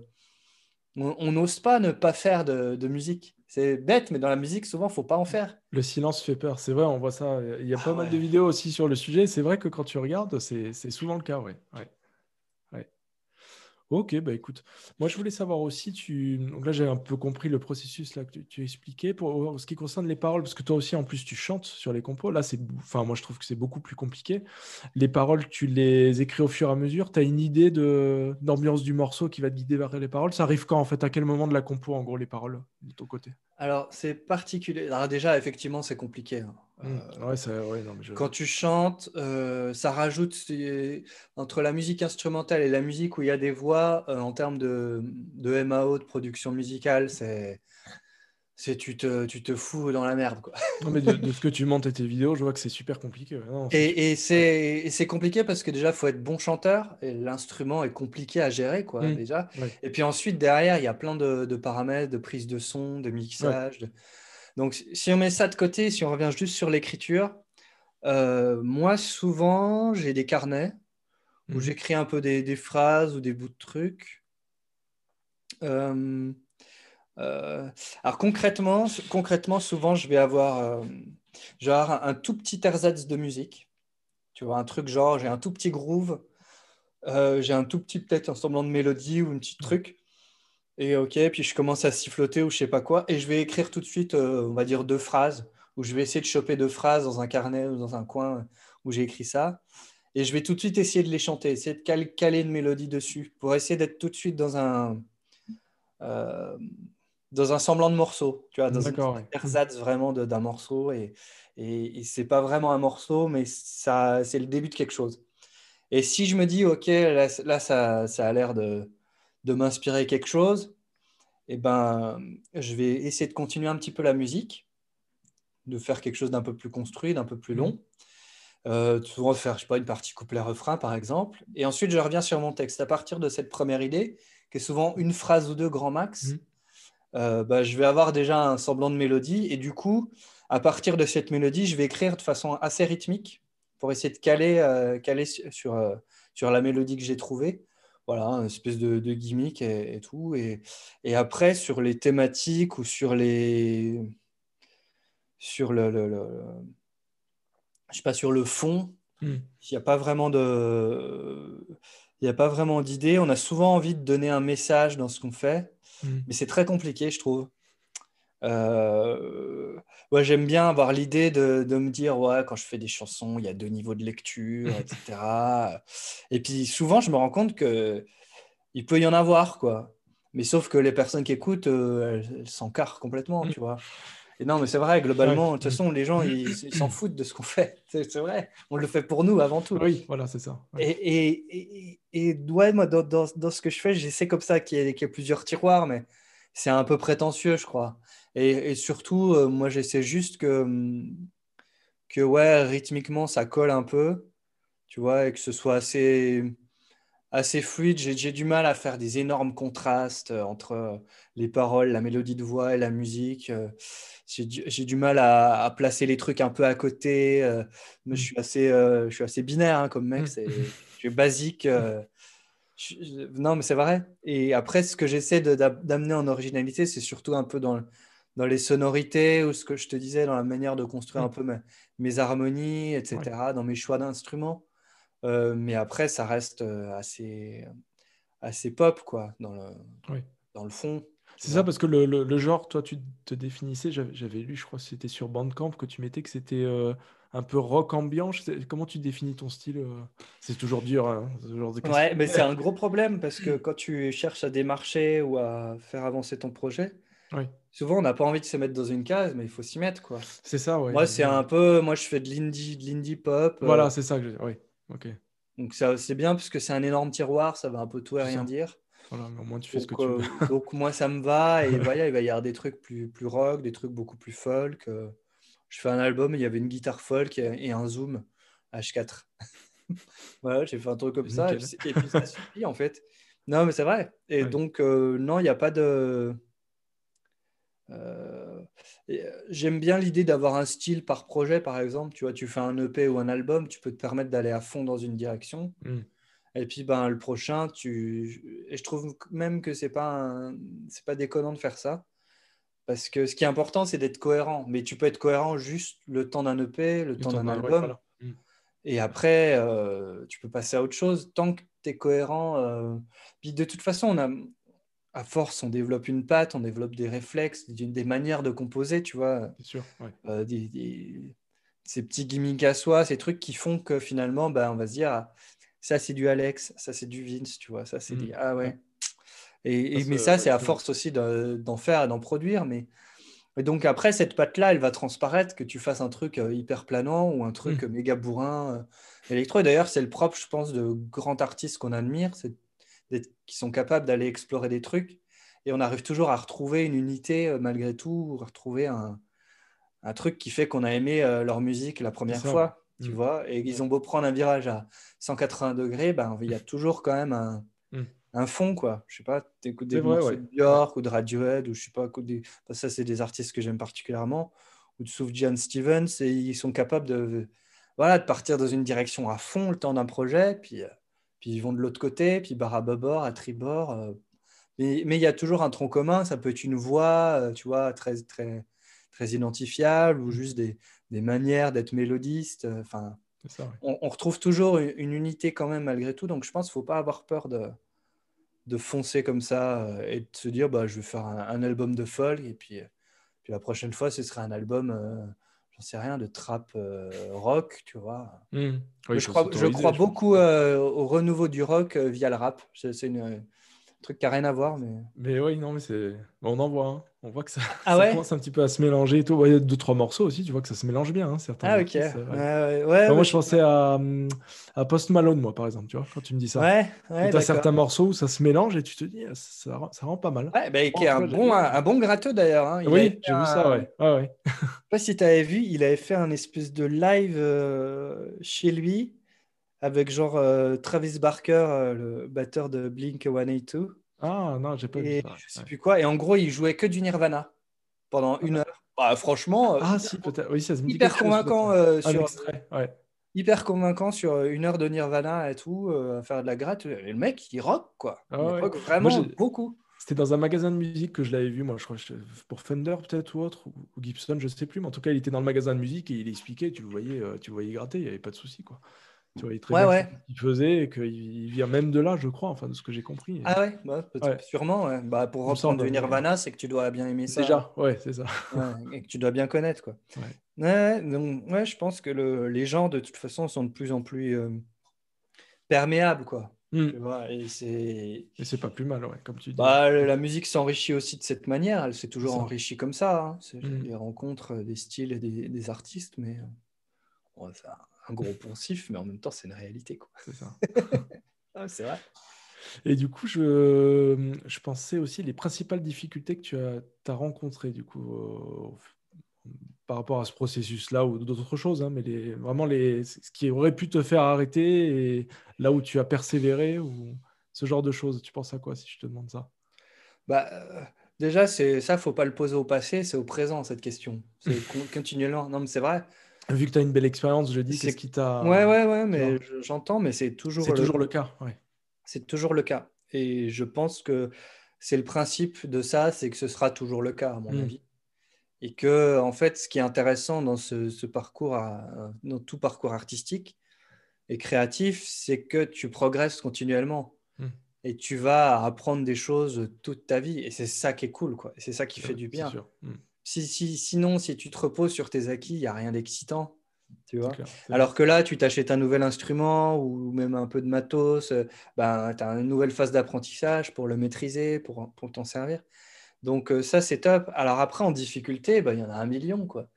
on n'ose pas ne pas faire de, musique. C'est bête, mais dans la musique, souvent, faut pas en faire. Le silence fait peur, c'est vrai, on voit ça. Il y a pas ah mal de vidéos aussi sur le sujet. C'est vrai que quand tu regardes, c'est souvent le cas, ouais. ouais. Ok, bah écoute, moi je voulais savoir aussi, tu... donc là j'ai un peu compris le processus là que tu, as expliqué pour ce qui concerne les paroles, parce que toi aussi en plus tu chantes sur les compos, là c'est, moi je trouve que c'est beaucoup plus compliqué. Les paroles, tu les écris au fur et à mesure, tu as une idée de d'ambiance du morceau qui va te guider vers les paroles? Ça arrive quand en fait, à quel moment de la compo en gros les paroles de ton côté? Alors c'est particulier, alors déjà effectivement c'est compliqué. Hein. Mmh. Euh, quand tu chantes, euh, ça rajoute entre la musique instrumentale et la musique où il y a des voix euh, en termes de, de, MAO, de production musicale, c'est c'est tu te, tu te fous dans la merde. Quoi. Non, mais de, ce que tu montes et tes vidéos, je vois que c'est super compliqué. et, et c'est compliqué parce que déjà, il faut être bon chanteur et l'instrument est compliqué à gérer. Quoi, mmh. déjà. Et puis ensuite, derrière, il y a plein de, de, paramètres, de prise de son, de mixage. De... Donc, si on met ça de côté, si on revient juste sur l'écriture, euh, moi, souvent, j'ai des carnets où mhm. j'écris un peu des, phrases ou des bouts de trucs. Euh, euh, alors, concrètement, concrètement, souvent, je vais avoir, genre un, tout petit ersatz de musique. Tu vois, un truc genre, j'ai un tout petit groove, j'ai un tout petit, peut-être, un semblant de mélodie ou un petit truc. Et ok, puis je commence à siffloter ou je sais pas quoi, et je vais écrire tout de suite, euh, on va dire deux phrases, ou je vais essayer de choper deux phrases dans un carnet ou dans un coin où j'ai écrit ça, et je vais tout de suite essayer de les chanter, essayer de caler une mélodie dessus, pour essayer d'être tout de suite dans un euh, dans un semblant de morceau, tu vois, dans un ersatz vraiment d'un morceau, et, et, et c'est pas vraiment un morceau, mais ça c'est le début de quelque chose. Et si je me dis, ok, là, là ça, ça a l'air de de m'inspirer quelque chose, eh ben, je vais essayer de continuer un petit peu la musique, de faire quelque chose d'un peu plus construit, d'un peu plus long. Mmh. Euh, souvent faire, je sais pas, une partie couplet-refrain, par exemple. Et ensuite, je reviens sur mon texte. À partir de cette première idée, qui est souvent une phrase ou deux grand max, mmh. euh, bah, je vais avoir déjà un semblant de mélodie. Et du coup, à partir de cette mélodie, je vais écrire de façon assez rythmique. pour essayer de caler, euh, caler sur, euh, sur la mélodie que j'ai trouvée. Voilà, une espèce de, de gimmick et, tout. Et, et, après, sur les thématiques ou sur les. Sur le. le, je sais pas, sur le fond, hmm. il n'y a pas vraiment de. Il n'y a pas vraiment d'idée. On a souvent envie de donner un message dans ce qu'on fait, hmm. mais c'est très compliqué, je trouve. Euh, ouais, j'aime bien avoir l'idée de, de, me dire, ouais, quand je fais des chansons, il y a deux niveaux de lecture, etc. Et puis souvent, je me rends compte que il peut y en avoir, quoi. Mais sauf que les personnes qui écoutent, euh, elles s'encarrent complètement, tu vois. Et non, mais c'est vrai, globalement, de toute façon, les gens, ils s'en foutent de ce qu'on fait. C'est vrai, on le fait pour nous avant tout. Oui, voilà, c'est ça. Et, et, et, ouais, moi, dans, dans, dans, ce que je fais, j'essaie comme ça qu'il y, ait plusieurs tiroirs, mais c'est un peu prétentieux, je crois. Et, surtout, euh, moi, j'essaie juste que, hum, que, ouais, rythmiquement, ça colle un peu, tu vois, et que ce soit assez, assez fluide. J'ai du mal à faire des énormes contrastes euh, entre euh, les paroles, la mélodie de voix et la musique. J'ai du, du, mal à, placer les trucs un peu à côté. Mais je mmh. suis assez, je suis assez binaire hein, comme mec. Mmh. Je suis basique. non, mais c'est vrai. Et après, ce que j'essaie d'amener en originalité, c'est surtout un peu dans, dans les sonorités ou ce que je te disais, dans la manière de construire un peu mes, harmonies, etc., dans mes choix d'instruments. Euh, mais après, ça reste euh, assez, assez pop, quoi, dans le, dans le fond. C'est ça, parce que le, le, genre, toi, tu te définissais, j'avais lu, je crois que c'était sur Bandcamp, que tu mettais que c'était euh, un peu rock ambiant. Comment tu définis ton style C'est toujours dur, hein, ce genre de Ouais, mais c'est un gros problème, parce que quand tu cherches à démarcher ou à faire avancer ton projet, oui. Souvent, on n'a pas envie de se mettre dans une case, mais il faut s'y mettre, quoi. C'est ça, ouais. Moi, c'est un peu. Moi, je fais de l'indie, de l'indie pop. Euh. Voilà, c'est ça que Oui, ok. Donc, ça, c'est bien parce que c'est un énorme tiroir, ça va un peu tout et rien dire. Voilà, mais au moins, tu fais ce que tu veux. Euh, donc, moi, ça me va. Et voilà, il va y avoir des trucs plus, plus rock, des trucs beaucoup plus folk. Euh. Je fais un album, il y avait une guitare folk et un zoom H4. voilà, j'ai fait un truc comme ça. Et puis, ça suffit, en fait. Non, mais c'est vrai. Et donc, non, il n'y a pas de. Euh, euh, j'aime bien l'idée d'avoir un style par projet, par exemple. Tu vois, tu fais un EP ou un album, tu peux te permettre d'aller à fond dans une direction. Hmm. Et puis, ben, le prochain, tu... Et je trouve même que c'est pas, c'est pas déconnant de faire ça. Parce que ce qui est important, c'est d'être cohérent. Mais tu peux être cohérent juste le temps d'un EP, le, temps d'un album. Hmm. Et après, euh, tu peux passer à autre chose. Tant que tu es cohérent. Puis de toute façon, on a, à force, on développe une patte, on développe des réflexes, des, manières de composer, tu vois. sûr. Euh, ces petits gimmicks à soi, ces trucs qui font que finalement, bah, on va se dire, ah, ça c'est du Alex, ça c'est du Vince, tu vois, ça c'est mmh. Ah ouais. Et, mais ça, c'est à force aussi d'en faire et d'en produire. Mais et donc après, cette patte-là, elle va transparaître, que tu fasses un truc euh, hyper planant ou un truc mmh. méga bourrin euh, électro. Et d'ailleurs, c'est le propre, je pense, de grands artistes qu'on admire, c'est qui sont capables d'aller explorer des trucs. Et on arrive toujours à retrouver une unité euh, malgré tout, retrouver un, un truc qui fait qu'on a aimé euh, leur musique la première fois, tu mm. vois. Et ils ont beau prendre un virage à 180 degrés, ben, il y a toujours quand même un, mm. un fond, quoi. Je sais pas, tu écoutes des morceaux de Björk ou de Radiohead, ou je sais pas, des... ça c'est des artistes que j'aime particulièrement, ou de Sufjan Stevens, et ils sont capables de, voilà, de partir dans une direction à fond le temps d'un projet, puis euh, puis ils vont de l'autre côté, puis barre à bâbord, à tribord. Euh. mais, il y a toujours un tronc commun, ça peut être une voix, euh, tu vois, très, très, très identifiable, ou juste des, des manières d'être mélodiste. Euh, enfin, on, retrouve toujours une, unité quand même malgré tout, donc je pense qu'il ne faut pas avoir peur de, de foncer comme ça et de se dire, bah, je vais faire un, album de folk, et puis, puis la prochaine fois, ce sera un album j'en sais rien, de trap euh, rock, tu vois. Hmm. je, crois, je crois beaucoup euh, au renouveau du rock euh, via le rap. C'est un truc qui n'a rien à voir. Mais, mais oui, non, mais c'est. On en voit. Hein. On voit que ça, ah commence un petit peu à se mélanger et tout. Il y a deux, trois morceaux aussi, tu vois que ça se mélange bien, hein, certains. Ah, ok. ouais. moi, je pensais à, à, Post Malone, moi, par exemple, tu vois, quand tu me dis ça. Ouais. Tu as certains morceaux où ça se mélange et tu te dis, ça, ça rend pas mal. Ouais, bah, qui est un, bon, un, bon gratteux d'ailleurs. Hein. Oui, j'ai vu ça, ouais. ouais, ouais. je sais pas si tu avais vu, il avait fait un espèce de live euh, chez lui avec genre euh, Travis Barker, euh, le batteur de Blink 182. Ah non, j'ai pas vu ça. Je sais plus quoi. Et en gros, il jouait que du Nirvana pendant une heure. Bah, franchement, ah, si, peut-être. Oui, ça hyper convaincant euh, sur. extrait, ouais. hyper convaincant sur une heure de Nirvana et tout, à faire de la gratte. Et le mec, il rock, quoi. Ah il ouais. rock vraiment Moi, beaucoup. C'était dans un magasin de musique que je l'avais vu, moi, je crois, pour Fender peut-être ou autre, ou Gibson, je sais plus, mais en tout cas, il était dans le magasin de musique et il expliquait, tu le voyais, euh, tu le voyais gratter, il n'y avait pas de souci, quoi. Tu voyais très Ouais, bien ouais. ce qu'il faisait et qu'il il vient même de là, je crois, enfin, de ce que j'ai compris. Ah ouais, bah, Ouais. sûrement. Bah, pour Il reprendre du Nirvana, c'est que tu dois bien aimer ça. Déjà, ouais, c'est ça. Et que tu dois bien connaître, quoi. Ouais. Donc, ouais, je pense que le- les gens, de toute façon, sont de plus en plus euh, perméables, quoi. Hmm. Tu vois, et c'est... Pas plus mal, ouais, comme tu dis. Bah, la musique s'enrichit aussi de cette manière. Elle s'est toujours enrichie comme ça. hein. C'est Mm. les rencontres euh, des styles et des, des artistes, mais euh, bon, c'est un- gros poncif, mais en même temps, c'est une réalité, quoi. C'est ça. Ah, c'est vrai. Et du coup, je, je pensais aussi les principales difficultés que tu as, rencontrées, du coup, au- par rapport à ce processus-là ou d'autres choses, hein, mais les, vraiment les, ce qui aurait pu te faire arrêter et là où tu as persévéré ou ce genre de choses. Tu penses à quoi si je te demande ça? Bah, euh, déjà, c'est ça, faut pas le poser au passé, c'est au présent, cette question. C'est con- continuellement. Non, mais c'est vrai. Vu que tu as une belle expérience, je dis, C'est- qu'est-ce qui t'a... Ouais, ouais, ouais, mais j'entends, mais c'est toujours C'est le, toujours le cas, ouais. c'est toujours le cas. Et je pense que c'est le principe de ça, c'est que ce sera toujours le cas, à mon Mm. avis. Et que, en fait, ce qui est intéressant dans ce, ce parcours, à- dans tout parcours artistique et créatif, c'est que tu progresses continuellement. Mm. Et tu vas apprendre des choses toute ta vie. Et c'est ça qui est cool, quoi. C'est ça qui fait du bien. sûr. Mm. Si, si- sinon, si tu te reposes sur tes acquis, il n'y a rien d'excitant. Tu vois clair. Alors que là, tu t'achètes un nouvel instrument ou même un peu de matos, euh, ben, tu as une nouvelle phase d'apprentissage pour le maîtriser, pour, pour t'en servir. Donc euh, ça, c'est top. Alors après, en difficulté, ben, il y en a un million. Quoi.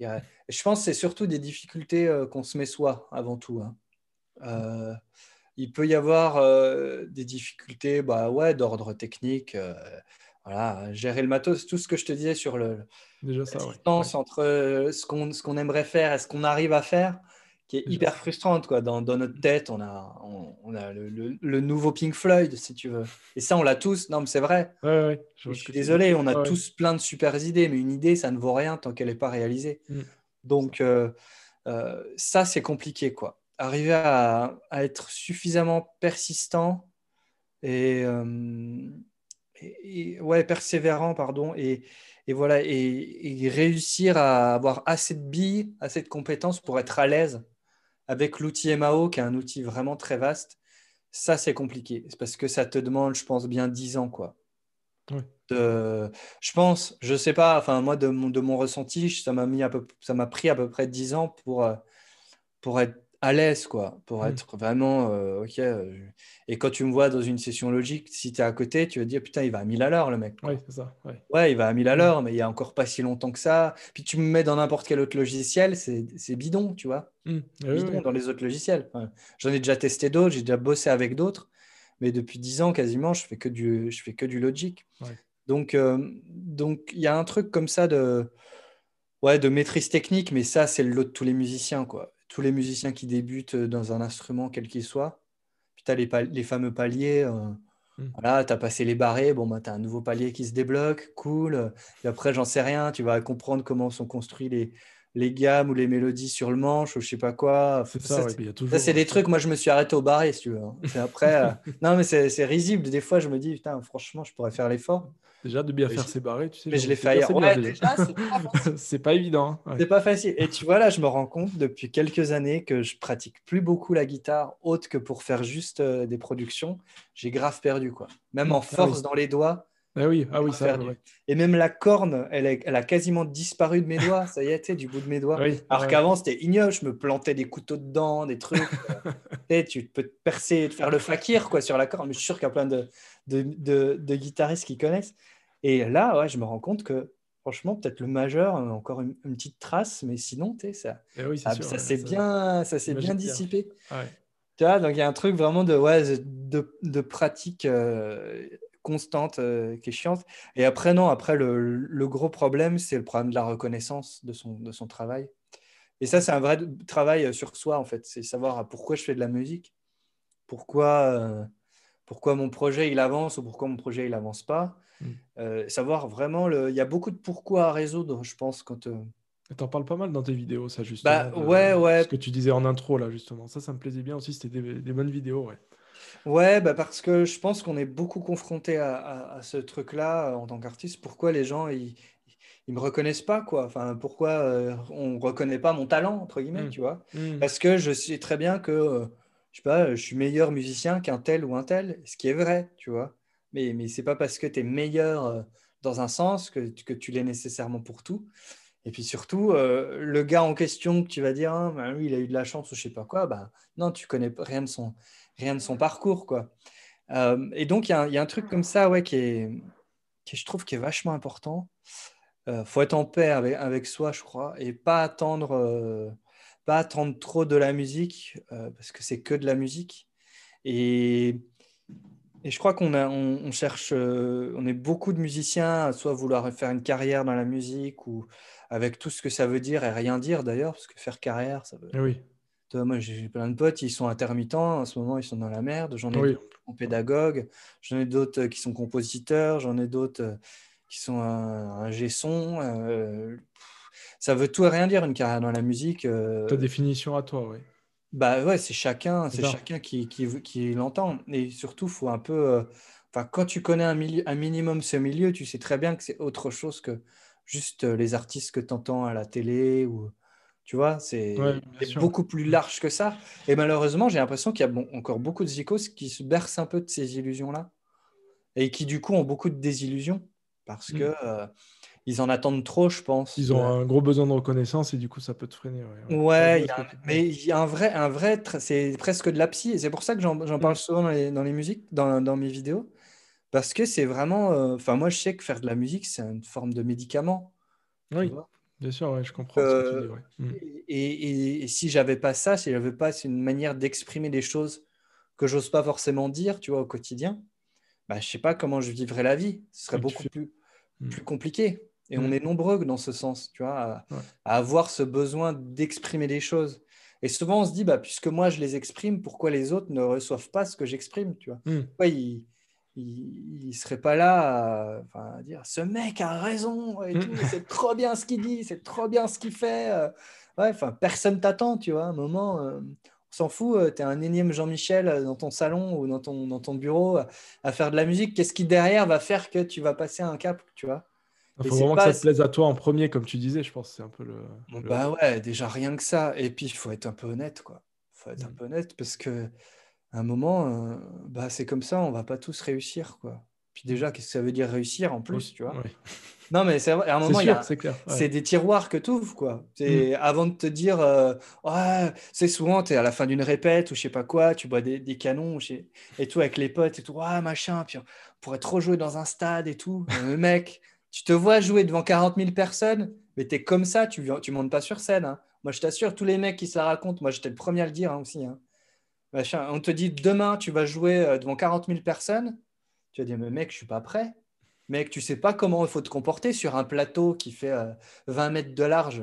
Il y a- Je pense que c'est surtout des difficultés euh, qu'on se met soi avant tout. hein. Euh, il peut y avoir euh, des difficultés bah, ouais, d'ordre technique. Voilà, gérer le matos, tout ce que je te disais sur le, Déjà ça, la ouais. distance entre euh, ce qu'on ce qu'on aimerait faire et ce qu'on arrive à faire, qui est Déjà. hyper frustrante. Quoi. Dans, dans notre tête, on a, on, on a le, le- le nouveau Pink Floyd, si tu veux. Et ça, on l'a tous. Non, mais c'est vrai. Ouais, ouais, ouais. Je, suis désolé, on a tous plein de super idées, mais une idée, ça ne vaut rien tant qu'elle n'est pas réalisée. Mm. Donc, euh, euh, ça, c'est compliqué. quoi. Arriver à, à être suffisamment persistant et, euh, et- ouais, persévérant, pardon, et, et voilà, et, et réussir à avoir assez de billes, assez de compétences pour être à l'aise avec l'outil MAO, qui est un outil vraiment très vaste. Ça, c'est compliqué. C'est parce que ça te demande, je pense, bien 10 ans, quoi. De- je pense, je sais pas, enfin, moi, de mon, de mon ressenti, ça m'a mis à peu, ça m'a pris à peu près 10 ans pour, euh, pour être à l'aise, quoi, pour Mm. être vraiment, euh, ok. euh, et quand tu me vois dans une session logique, si tu es à côté, tu vas dire, putain, il va à 1000 à l'heure, le mec. quoi. Ouais, c'est ça. Ouais. Ouais, il va à 1000 à Mm. l'heure, mais il y a encore pas si longtemps que ça. Puis tu me mets dans n'importe quel autre logiciel, c'est c'est bidon, tu vois. Mm. Ouais, Bidon dans les autres logiciels. Enfin, J'en ai déjà testé d'autres, j'ai déjà bossé avec d'autres, mais depuis 10 ans quasiment, je fais que du, je fais que du Logic. Ouais. Donc, euh, donc il y a un truc comme ça de, ouais, de maîtrise technique, mais ça, c'est le lot de tous les musiciens, quoi. Tous les musiciens qui débutent dans un instrument, quel qu'il soit. Puis tu as les, les fameux paliers. euh, Mm. voilà, tu as passé les barrés, bon, bah, tu as un nouveau palier qui se débloque, cool. Et après, j'en sais rien, tu vas comprendre comment sont construits les, les gammes ou les mélodies sur le manche ou je sais pas quoi. C'est Ça, ça, ouais, c'est- des trucs, moi je me suis arrêté au barré, si tu veux. hein. C'est après, euh, non, mais c'est c'est risible. Des fois, je me dis, putain, franchement, je pourrais faire l'effort. Déjà, de bien Mais faire je- ses barrés, tu sais. Mais je l'ai ai fait ailleurs. c'est Ouais, bien, déjà, c'est pas évident. hein. Ouais. C'est pas facile. Et tu vois, là, je me rends compte depuis quelques années que je pratique plus beaucoup la guitare, autre que pour faire juste euh, des productions. J'ai grave perdu, quoi. Même en Ah oui. force dans les doigts. Ah oui, ah oui, ça. perdu. ouais. Et même la corne, elle, est- elle a quasiment disparu de mes doigts. Ça y est, du bout de mes doigts. Oui, Alors ouais. qu'avant, c'était ignoble. Je me plantais des couteaux dedans, des trucs. Tu peux te percer, te faire le fakir quoi, sur la corde. Mais je suis sûr qu'il y a plein de, de, de- de guitaristes qui connaissent. Et là, ouais, je me rends compte que, franchement, peut-être le majeur, euh, encore une, une petite trace, mais sinon, tu sais, ça, Eh oui, ça, sûr, ça ouais, s'est bien, ça s'est bien dissipé. Ah ouais. Tu vois, donc il y a un truc vraiment de, ouais, de, de pratique euh, constante euh, qui est chiante. Et après, non, après, le, le gros problème, c'est le problème de la reconnaissance de son, de son travail. Et ça, c'est un vrai travail sur soi, en fait. C'est savoir pourquoi je fais de la musique, pourquoi, euh, pourquoi mon projet, il avance ou pourquoi mon projet, il avance pas? Mm. Euh, savoir vraiment, le... il y a beaucoup de pourquoi à résoudre, je pense, quand, euh, T'en parles pas mal dans tes vidéos, ça, justement. Bah, ouais, ouais. Ce que tu disais en intro, là, justement. Ça, ça me plaisait bien aussi. C'était des, bonnes vidéos, ouais. Ouais, bah parce que je pense qu'on est beaucoup confronté à, ce truc-là euh, en tant qu'artiste. Pourquoi les gens, ils, ils me reconnaissent pas, quoi? Enfin, pourquoi euh, on reconnaît pas mon talent, entre guillemets, mmh. tu vois? Mmh. Parce que je sais très bien que, je sais pas, je suis meilleur musicien qu'un tel ou un tel, ce qui est vrai, tu vois? Mais, mais c'est pas parce que tu es meilleur dans un sens que, que tu l'es nécessairement pour tout. Et puis surtout, euh, le gars en question que tu vas dire, hein, bah, lui, il a eu de la chance ou je sais pas quoi, bah, non, tu connais rien de son, rien de son parcours. quoi. Euh, et donc, il y, a un truc comme ça ouais, qui, est, je trouve qui est vachement important. Il euh, faut être en paix avec, avec, soi, je crois, et pas attendre, pas attendre trop de la musique, parce que c'est que de la musique. Et et je crois qu'on on, cherche, euh, on est beaucoup de musiciens à soit vouloir faire une carrière dans la musique ou avec tout ce que ça veut dire et rien dire d'ailleurs, parce que faire carrière, ça veut. Eh oui. moi, j'ai plein de potes, ils sont intermittents, en ce moment, ils sont dans la merde. J'en ai oui. d'autres qui sont pédagogues, j'en ai d'autres euh, qui sont compositeurs, j'en ai d'autres euh, qui sont un, son. ça veut tout et rien dire, une carrière dans la musique. Ta définition à toi, oui. Bah ouais, c'est chacun, c'est chacun qui, qui, qui l'entend. Et surtout, faut un peu. Euh, enfin, quand tu connais un, milieu, un minimum ce milieu, tu sais très bien que c'est autre chose que juste euh, les artistes que tu entends à la télé ou. Tu vois, c'est beaucoup plus large que ça. Et malheureusement, j'ai l'impression qu'il y a bon, encore beaucoup de zikos qui se bercent un peu de ces illusions-là et qui, du coup, ont beaucoup de désillusions parce mmh. que euh, ils en attendent trop, je pense. Ils ont un gros besoin de reconnaissance et du coup, ça peut te freiner. Ouais, mais il y a un vrai, un vrai c'est presque de la psy. Et c'est pour ça que j'en parle mm. souvent dans les, dans les musiques, dans, dans, mes vidéos. Parce que c'est vraiment. Euh, enfin, moi, je sais que faire de la musique, c'est une forme de médicament. Oui, bien sûr, ouais, je comprends ce que tu dis. Mm. Et, et, et, si j'avais pas ça, si j'avais pas une manière d'exprimer des choses que j'ose pas forcément dire, tu vois, au quotidien, bah, je sais pas comment je vivrais la vie. Ce serait beaucoup plus, mm. plus compliqué. Et on mm. est nombreux dans ce sens, tu vois, à, avoir ce besoin d'exprimer des choses. Et souvent, on se dit, bah, puisque moi, je les exprime, pourquoi les autres ne reçoivent pas ce que j'exprime, tu vois? Mm. Pourquoi ils ne seraient pas là à, dire, ce mec a raison, et mm. c'est trop bien ce qu'il dit, c'est trop bien ce qu'il fait. Euh. Ouais, enfin, personne t'attend, tu vois, à un moment... Euh, on s'en fout, euh, tu es un énième Jean-Michel dans ton salon ou dans ton, dans ton bureau à faire de la musique. Qu'est-ce qui derrière va faire que tu vas passer un cap, tu vois? Il faut vraiment que ça te plaise à toi en premier, comme tu disais, je pense. C'est un peu le, Bah ouais, déjà rien que ça. Et puis, il faut être un peu honnête, quoi. Il faut être un mm. peu honnête parce que à un moment, euh, bah, c'est comme ça, on va pas tous réussir, quoi. Puis déjà, qu'est-ce que ça veut dire réussir en plus, tu vois? Non, mais c'est à un moment, c'est des tiroirs que tu ouvres, quoi. C'est mm. avant de te dire, euh, c'est souvent, tu es à la fin d'une répète ou je sais pas quoi, tu bois des, canons et tout avec les potes et tout, ah, machin, puis on pourrait trop jouer dans un stade et tout. Le mec, tu te vois jouer devant 40 000 personnes, mais tu es comme ça, tu ne montes pas sur scène. Hein. Moi, je t'assure, tous les mecs qui se la racontent, moi, j'étais le premier à le dire hein, aussi. Hein. on te dit demain, tu vas jouer euh, devant 40 000 personnes. Tu vas dire, mais mec, je suis pas prêt. Mec, tu sais pas comment il faut te comporter sur un plateau qui fait 20 euh, mètres de large,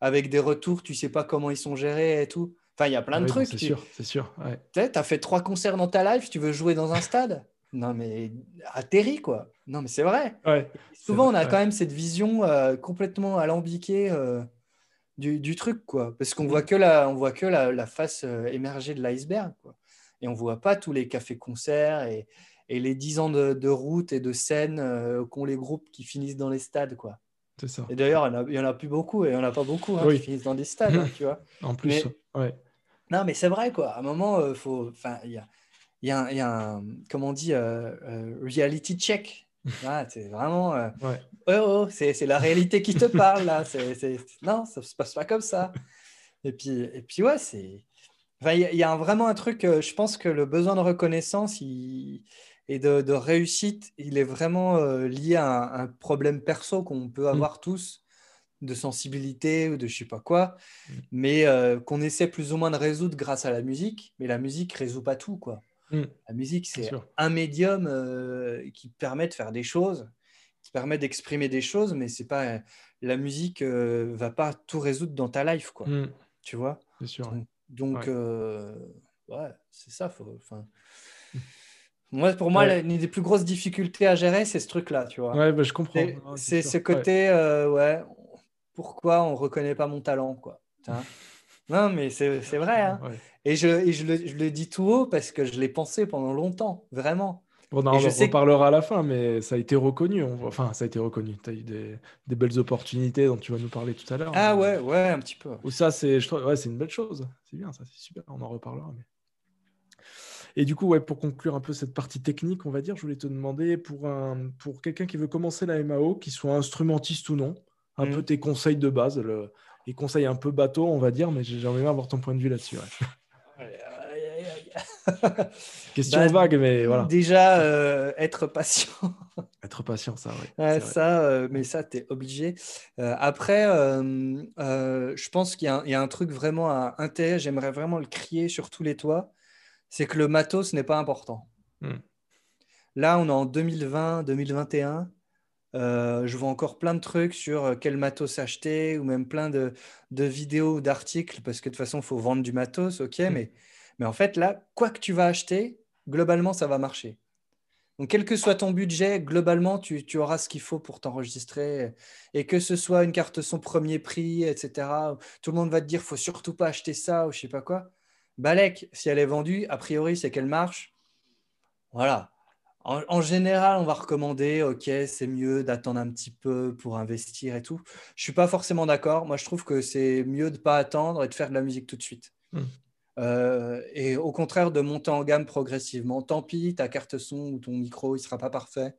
avec des retours, tu sais pas comment ils sont gérés et tout. Enfin, il y a plein de trucs. C'est sûr, c'est sûr. Tu as fait trois concerts dans ta life, tu veux jouer dans un stade? Non, mais atterri, quoi. Non, mais c'est vrai. Souvent, on a quand même cette vision euh, complètement alambiquée euh, du, truc, quoi. Parce qu'on mm. voit que la, on voit que la, face euh, émergée de l'iceberg, quoi. Et on voit pas tous les cafés-concerts et, les 10 ans de, route et de scène qu'ont les groupes qui finissent dans les stades, quoi. C'est ça. Et d'ailleurs, il n'y en, a plus beaucoup, et il n'y en a pas beaucoup hein, qui finissent dans des stades, hein, tu vois. En plus, ouais. Non, mais c'est vrai, quoi. À un moment, faut... Enfin, il y a il y a, y a un, comment on dit, euh, euh, reality check. Ah, c'est vraiment. Euh, ouais. Oh, oh, c'est la réalité qui te parle, là. c'est Non, ça se passe pas comme ça. Et puis, et puis ouais, c'est. Enfin, il y, a vraiment un truc, je pense que le besoin de reconnaissance il... et de, de, réussite, il est vraiment lié à un, problème perso qu'on peut mm. avoir tous, de sensibilité ou de je sais pas quoi, mm. mais qu'on essaie plus ou moins de résoudre grâce à la musique, mais la musique résout pas tout, quoi. Mm. La musique, c'est un médium euh, qui permet de faire des choses, qui permet d'exprimer des choses, mais c'est pas la musique euh, va pas tout résoudre dans ta life, quoi. Mm. Tu vois? Sûr. Donc, ouais, euh, c'est ça. Faut, mm. moi, pour moi, une des plus grosses difficultés à gérer, c'est ce truc-là, tu vois. Ouais, bah, je comprends. C'est ce côté, ouais. pourquoi on ne reconnaît pas mon talent, quoi. Non, mais c'est vrai. Hein. Et, je, et je, le, je, le, dis tout haut parce que je l'ai pensé pendant longtemps, vraiment. on en reparlera à la fin, mais ça a été reconnu. Enfin, ça a été reconnu. Tu as eu des, des, belles opportunités dont tu vas nous parler tout à l'heure. Ah ouais, ouais, un petit peu. Ou ça, c'est ouais, une belle chose. C'est bien, ça, c'est super. On en reparlera. Mais... Et du coup, ouais, pour conclure un peu cette partie technique, on va dire, je voulais te demander pour, un, pour quelqu'un qui veut commencer la MAO, qu'il soit instrumentiste ou non, un peu mm. tes conseils de base, le, les conseils un peu bateau, on va dire, mais j'aimerais bien avoir ton point de vue là-dessus. Question bah, vague, mais voilà. Déjà, euh, être patient. être patient, ça, oui. ça, euh, mais ça, tu es obligé. Euh, après, je pense qu'il y, a un truc vraiment à intérêt, j'aimerais vraiment le crier sur tous les toits, c'est que le matos n'est pas important. Hmm. Là, on est en 2020, 2021. Euh, je vois encore plein de trucs sur euh, quel matos acheter ou même plein de, vidéos ou d'articles parce que de toute façon, il faut vendre du matos, ok, mm. mais, mais en fait, là, quoi que tu vas acheter, globalement, ça va marcher. Donc, quel que soit ton budget, globalement, tu, auras ce qu'il faut pour t'enregistrer. Et que ce soit une carte son premier prix, etc., tout le monde va te dire, faut surtout pas acheter ça ou je sais pas quoi. Balek, si elle est vendue, a priori, c'est qu'elle marche. Voilà, en, général, on va recommander, ok, c'est mieux d'attendre un petit peu pour investir et tout. Je suis pas forcément d'accord. Moi, je trouve que c'est mieux de pas attendre et de faire de la musique tout de suite. Hmm. Euh, et au contraire, de monter en gamme progressivement. Tant pis, ta carte son ou ton micro, il sera pas parfait.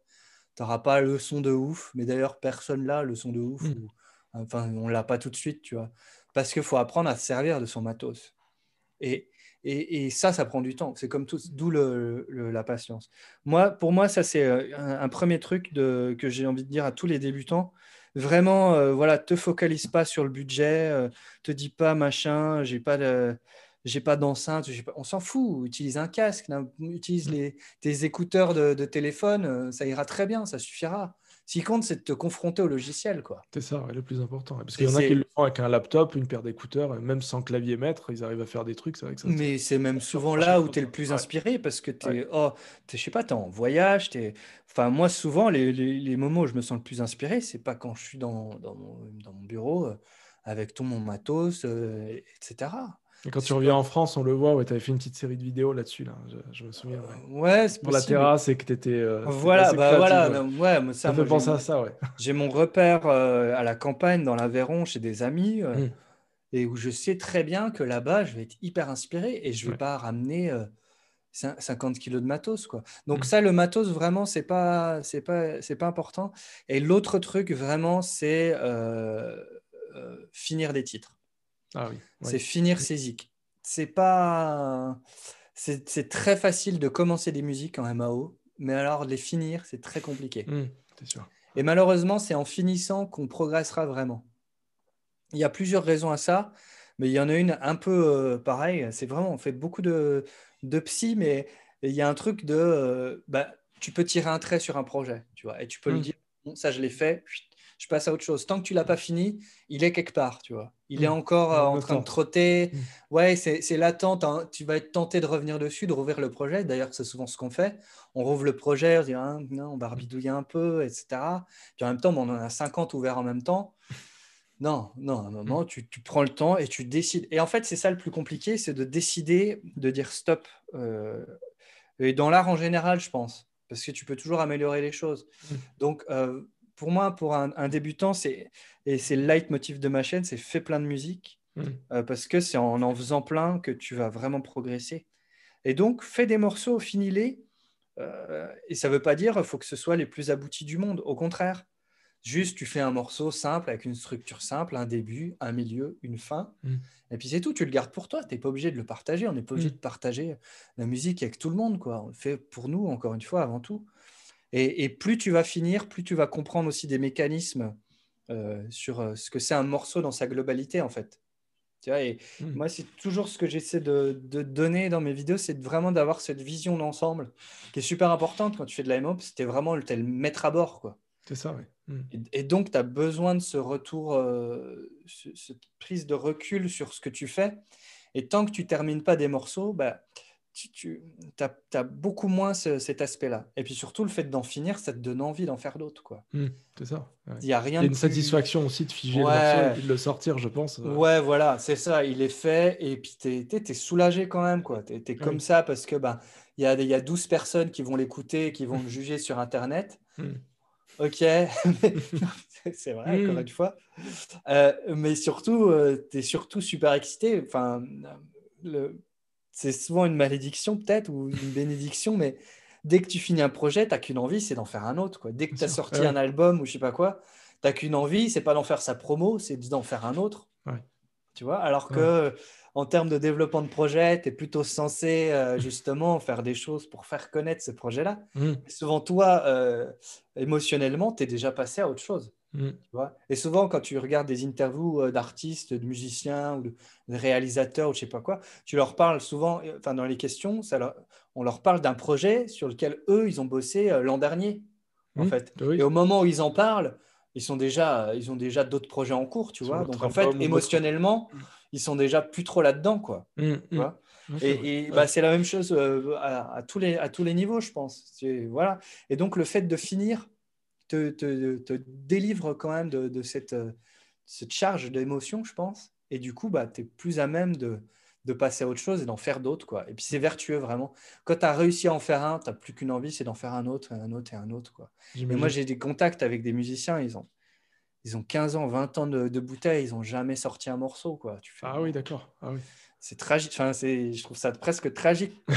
Tu n'auras pas le son de ouf. Mais d'ailleurs, personne là le son de ouf. Hmm. enfin, on l'a pas tout de suite, tu vois. Parce qu'il faut apprendre à se servir de son matos. Et et, ça, ça prend du temps. C'est comme tout, d'où la patience. Moi, pour moi, ça, c'est euh, un, premier truc de, que j'ai envie de dire à tous les débutants. Vraiment, euh, voilà, te focalise pas sur le budget, euh, te dis pas machin, j'ai pas de, j'ai pas d'enceinte, on s'en fout. Utilise un casque, utilise mmh. les, tes écouteurs de téléphone, ça ira très bien, ça suffira. Ce qui compte, c'est de te confronter au logiciel. quoi. C'est ça, le plus important. Parce qu'il y en a qui le font avec un laptop, une paire d'écouteurs, même sans clavier maître, ils arrivent à faire des trucs. Vrai que ça, Mais c'est même souvent là où tu es le plus inspiré parce que tu es, oh, je sais pas, en voyage. Es... Enfin, moi, souvent, les, les, moments où je me sens le plus inspiré, c'est pas quand je suis dans, dans, mon, dans mon, bureau euh, avec tout mon matos, euh, etc. Et quand tu reviens en France, on le voit, ouais, tu avais fait une petite série de vidéos là-dessus, là. Je, me souviens. Ouais, c'est Pour la terrasse et que tu étais. Euh, voilà, bah voilà. Ouais. ça, ça fait penser à ça, ouais. J'ai mon repère euh, à la campagne, dans l'Aveyron, chez des amis, euh, hmm. et où je sais très bien que là-bas, je vais être hyper inspiré et je ne vais pas ramener 50 kilos de matos, quoi. Donc, hmm. ça, le matos, vraiment, c'est pas, c'est pas, c'est pas important. Et l'autre truc, vraiment, c'est finir des titres. Ah c'est finir ses zik. C'est pas. C'est très facile de commencer des musiques en MAO, mais alors les finir, c'est très compliqué. Mmh, Et malheureusement, c'est en finissant qu'on progressera vraiment. Il y a plusieurs raisons à ça, mais il y en a une un peu euh, pareil. C'est vraiment, on fait beaucoup de, de psy, mais il y a un truc de. Euh, bah, tu peux tirer un trait sur un projet, tu vois, et tu peux le mmh. dire, ça je l'ai fait, je passe à autre chose. Tant que tu l'as pas fini, il est quelque part, tu vois. Il est mm. encore euh, en train de trotter. Mm. Ouais, c'est l'attente. Hein. Tu vas être tenté de revenir dessus, de rouvrir le projet. D'ailleurs, c'est souvent ce qu'on fait. On rouvre le projet, on dit, ah, non, on barbidouille un peu, etc. Puis en même temps, on en a 50 ouverts en même temps. Non, non, à un moment, mm. tu, prends le temps et tu décides. Et en fait, c'est ça le plus compliqué, c'est de décider de dire stop. Euh, et dans l'art en général, je pense, parce que tu peux toujours améliorer les choses. Donc, euh, pour moi, pour un, débutant, c'est et c'est le leitmotiv de ma chaîne, c'est fais plein de musique mm. euh, parce que c'est en en faisant plein que tu vas vraiment progresser. Et donc, fais des morceaux, finis-les. Euh, et ça ne veut pas dire qu'il faut que ce soit les plus aboutis du monde. Au contraire, juste tu fais un morceau simple avec une structure simple, un début, un milieu, une fin. Mm. Et puis c'est tout, tu le gardes pour toi. Tu n'es pas obligé de le partager. On n'est pas obligé mm. de partager la musique avec tout le monde. Quoi. On le fait pour nous, encore une fois, avant tout. Et, plus tu vas finir, plus tu vas comprendre aussi des mécanismes euh, sur euh, ce que c'est un morceau dans sa globalité, en fait. Tu vois, et hmm. moi, c'est toujours ce que j'essaie de, donner dans mes vidéos, c'est vraiment d'avoir cette vision d'ensemble qui est super importante quand tu fais de la MOP. C'était vraiment le, le mettre à bord, quoi. C'est ça, oui. Hmm. Et, donc, tu as besoin de ce retour, euh, cette prise de recul sur ce que tu fais. Et tant que tu termines pas des morceaux, bah, tu, as, beaucoup moins cet aspect-là. Et puis surtout, le fait d'en finir, ça te donne envie d'en faire d'autres. quoi. Mmh, c'est ça. Il y a rien. une satisfaction aussi de figer le morceau et de le sortir, je pense. Ouais, voilà, c'est ça. Il est fait et puis tu es, soulagé quand même. Tu es, comme ça parce que ben, il y, a, y a 12 personnes qui vont l'écouter, qui vont le juger sur Internet. Mmh. Ok, c'est vrai, encore mmh. une fois. Euh, mais surtout, euh, tu es surtout super excité. Enfin, le c'est souvent une malédiction peut-être ou une bénédiction, mais dès que tu finis un projet, tu n'as qu'une envie, c'est d'en faire un autre. Quoi. Dès que tu as sorti un album ou je sais pas quoi, tu n'as qu'une envie, c'est pas d'en faire sa promo, c'est d'en faire un autre. Tu vois? Alors que en termes de développement de projet, tu es plutôt censé euh, justement faire des choses pour faire connaître ce projet-là. Mmh. Souvent, toi, euh, émotionnellement, tu es déjà passé à autre chose. Mm. et souvent, quand tu regardes des interviews euh, d'artistes, de musiciens ou de, réalisateurs ou je sais pas quoi, tu leur parles souvent, euh, enfin dans les questions, on leur parle d'un projet sur lequel eux, ils ont bossé euh, l'an dernier, en mm. fait. Et au moment où ils en parlent, ils, sont déjà, ils ont déjà d'autres projets en cours, tu vois. Donc en fait, émotionnellement, ils sont déjà plus trop là-dedans, quoi. Mm, et, bah, c'est la même chose à, tous les, à tous les niveaux, je pense. Voilà. Et donc, le fait de finir te, te, délivre quand même de, cette, euh, cette, charge d'émotion, je pense. Et du coup, bah, tu es plus à même de, de passer à autre chose et d'en faire d'autres. Quoi. Et puis c'est vertueux vraiment. Quand tu as réussi à en faire un, tu n'as plus qu'une envie, c'est d'en faire un autre, un autre et un autre. Quoi. Et moi, j'ai des contacts avec des musiciens, ils ont, ils ont 15 ans, 20 ans de, de bouteilles, ils n'ont jamais sorti un morceau. Quoi. Tu fais, ah oui, d'accord. Ah oui. C'est tragique. Enfin, je trouve ça presque tragique.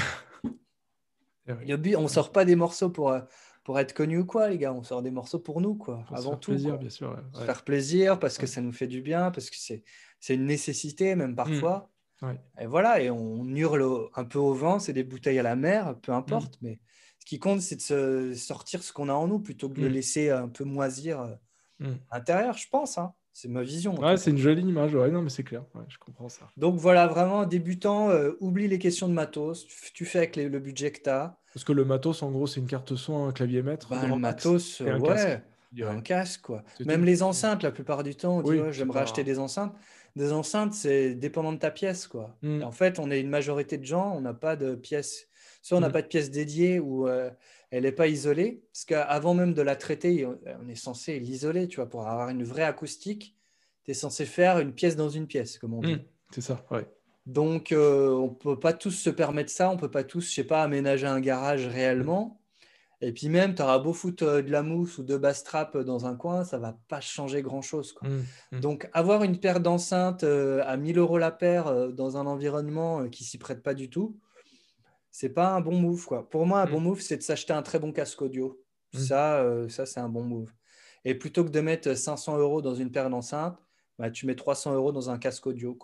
On ne sort pas des morceaux pour, euh, pour être connu ou quoi, les gars. On sort des morceaux pour nous, quoi. avant tout. plaisir, bien sûr. Faire plaisir parce que ça nous fait du bien, parce que c'est, c'est une nécessité, même parfois. Mmh. Et voilà, et on hurle un peu au vent, c'est des bouteilles à la mer, peu importe. Mmh. Mais ce qui compte, c'est de se sortir ce qu'on a en nous plutôt que de le mmh. laisser un peu moisir euh, à l'intérieur, je pense. Hein. C'est ma vision. Ouais, c'est une jolie image. Ouais, non, mais c'est clair. je comprends ça. Donc voilà, vraiment, débutant, euh, oublie les questions de matos. Tu fais avec le budget que tu as. Parce que le matos, en gros, c'est une carte son, un clavier maître. Bah, le matos, un ouais, casque. un casque, quoi. Même les enceintes, la plupart du temps, on dit, j'aimerais acheter des enceintes. Des enceintes, c'est dépendant de ta pièce, quoi. Hmm. En fait, on est une majorité de gens, on n'a pas de pièce. Soit on n'a hmm. pas de pièce dédiée ou euh, elle n'est pas isolée. Parce qu'avant même de la traiter, on est censé l'isoler, tu vois, pour avoir une vraie acoustique. Tu es censé faire une pièce dans une pièce, comme on dit. Hmm. C'est ça, ouais. Donc, euh, on ne peut pas tous se permettre ça. On ne peut pas tous, je sais pas, aménager un garage réellement. Et puis même, tu auras beau foutre euh, de la mousse ou deux bass traps dans un coin, ça va pas changer grand-chose. Mmh, mmh. Donc, avoir une paire d'enceintes euh, à 1000 euros la paire dans un environnement qui s'y prête pas du tout, c'est pas un bon move. Quoi. Pour moi, un mmh. bon move, c'est de s'acheter un très bon casque audio. Ça, ça c'est un bon move. Et plutôt que de mettre 500 euros dans une paire d'enceintes, bah, tu mets 300 euros dans un casque audio.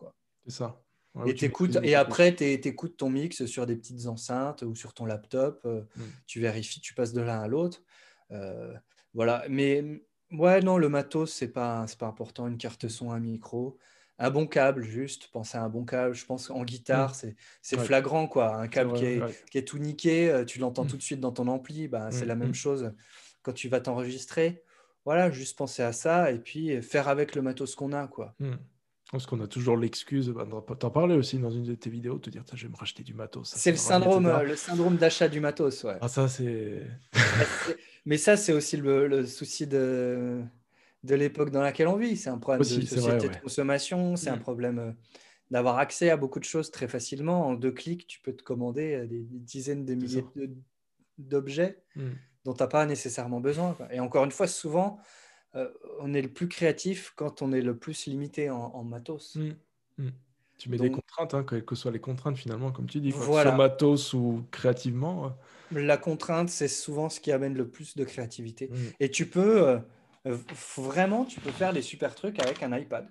C'est ça et, et après, tu écoutes ton mix sur des petites enceintes ou sur ton laptop. Euh, mm. Tu vérifies, tu passes de l'un à l'autre. Euh, voilà. Mais ouais, non, le matos, c'est pas, pas important. Une carte son, un micro. Un bon câble, juste. Pensez à un bon câble. Je pense en guitare, mm. c'est flagrant. quoi. Un câble qui, est, qui, est, tout niqué, euh, tu l'entends mm. tout de suite dans ton ampli. Bah, c'est la même chose quand tu vas t'enregistrer. Voilà, juste penser à ça et puis faire avec le matos qu'on a. quoi. Parce qu'on a toujours l'excuse, bah, t'en parlais aussi dans une de tes vidéos, de te dire, je vais me racheter du matos. C'est le syndrome, le syndrome d'achat du matos, ouais. Ah, ça, c'est. Mais ça, c'est aussi le, souci de, de l'époque dans laquelle on vit. C'est un problème de société de consommation, c'est un mm. problème euh, d'avoir accès à beaucoup de choses très facilement. En deux clics, tu peux te commander euh, des, dizaines de milliers d'objets mm. dont tu n'as pas nécessairement besoin. Et encore une fois, souvent, euh, on est le plus créatif quand on est le plus limité en, matos. Mmh, mmh. Tu mets des contraintes, hein, quelles que soient les contraintes finalement, comme tu dis, soit matos ou créativement. La contrainte, c'est souvent ce qui amène le plus de créativité. Mmh. Et tu peux, euh, vraiment, tu peux faire des super trucs avec un iPad.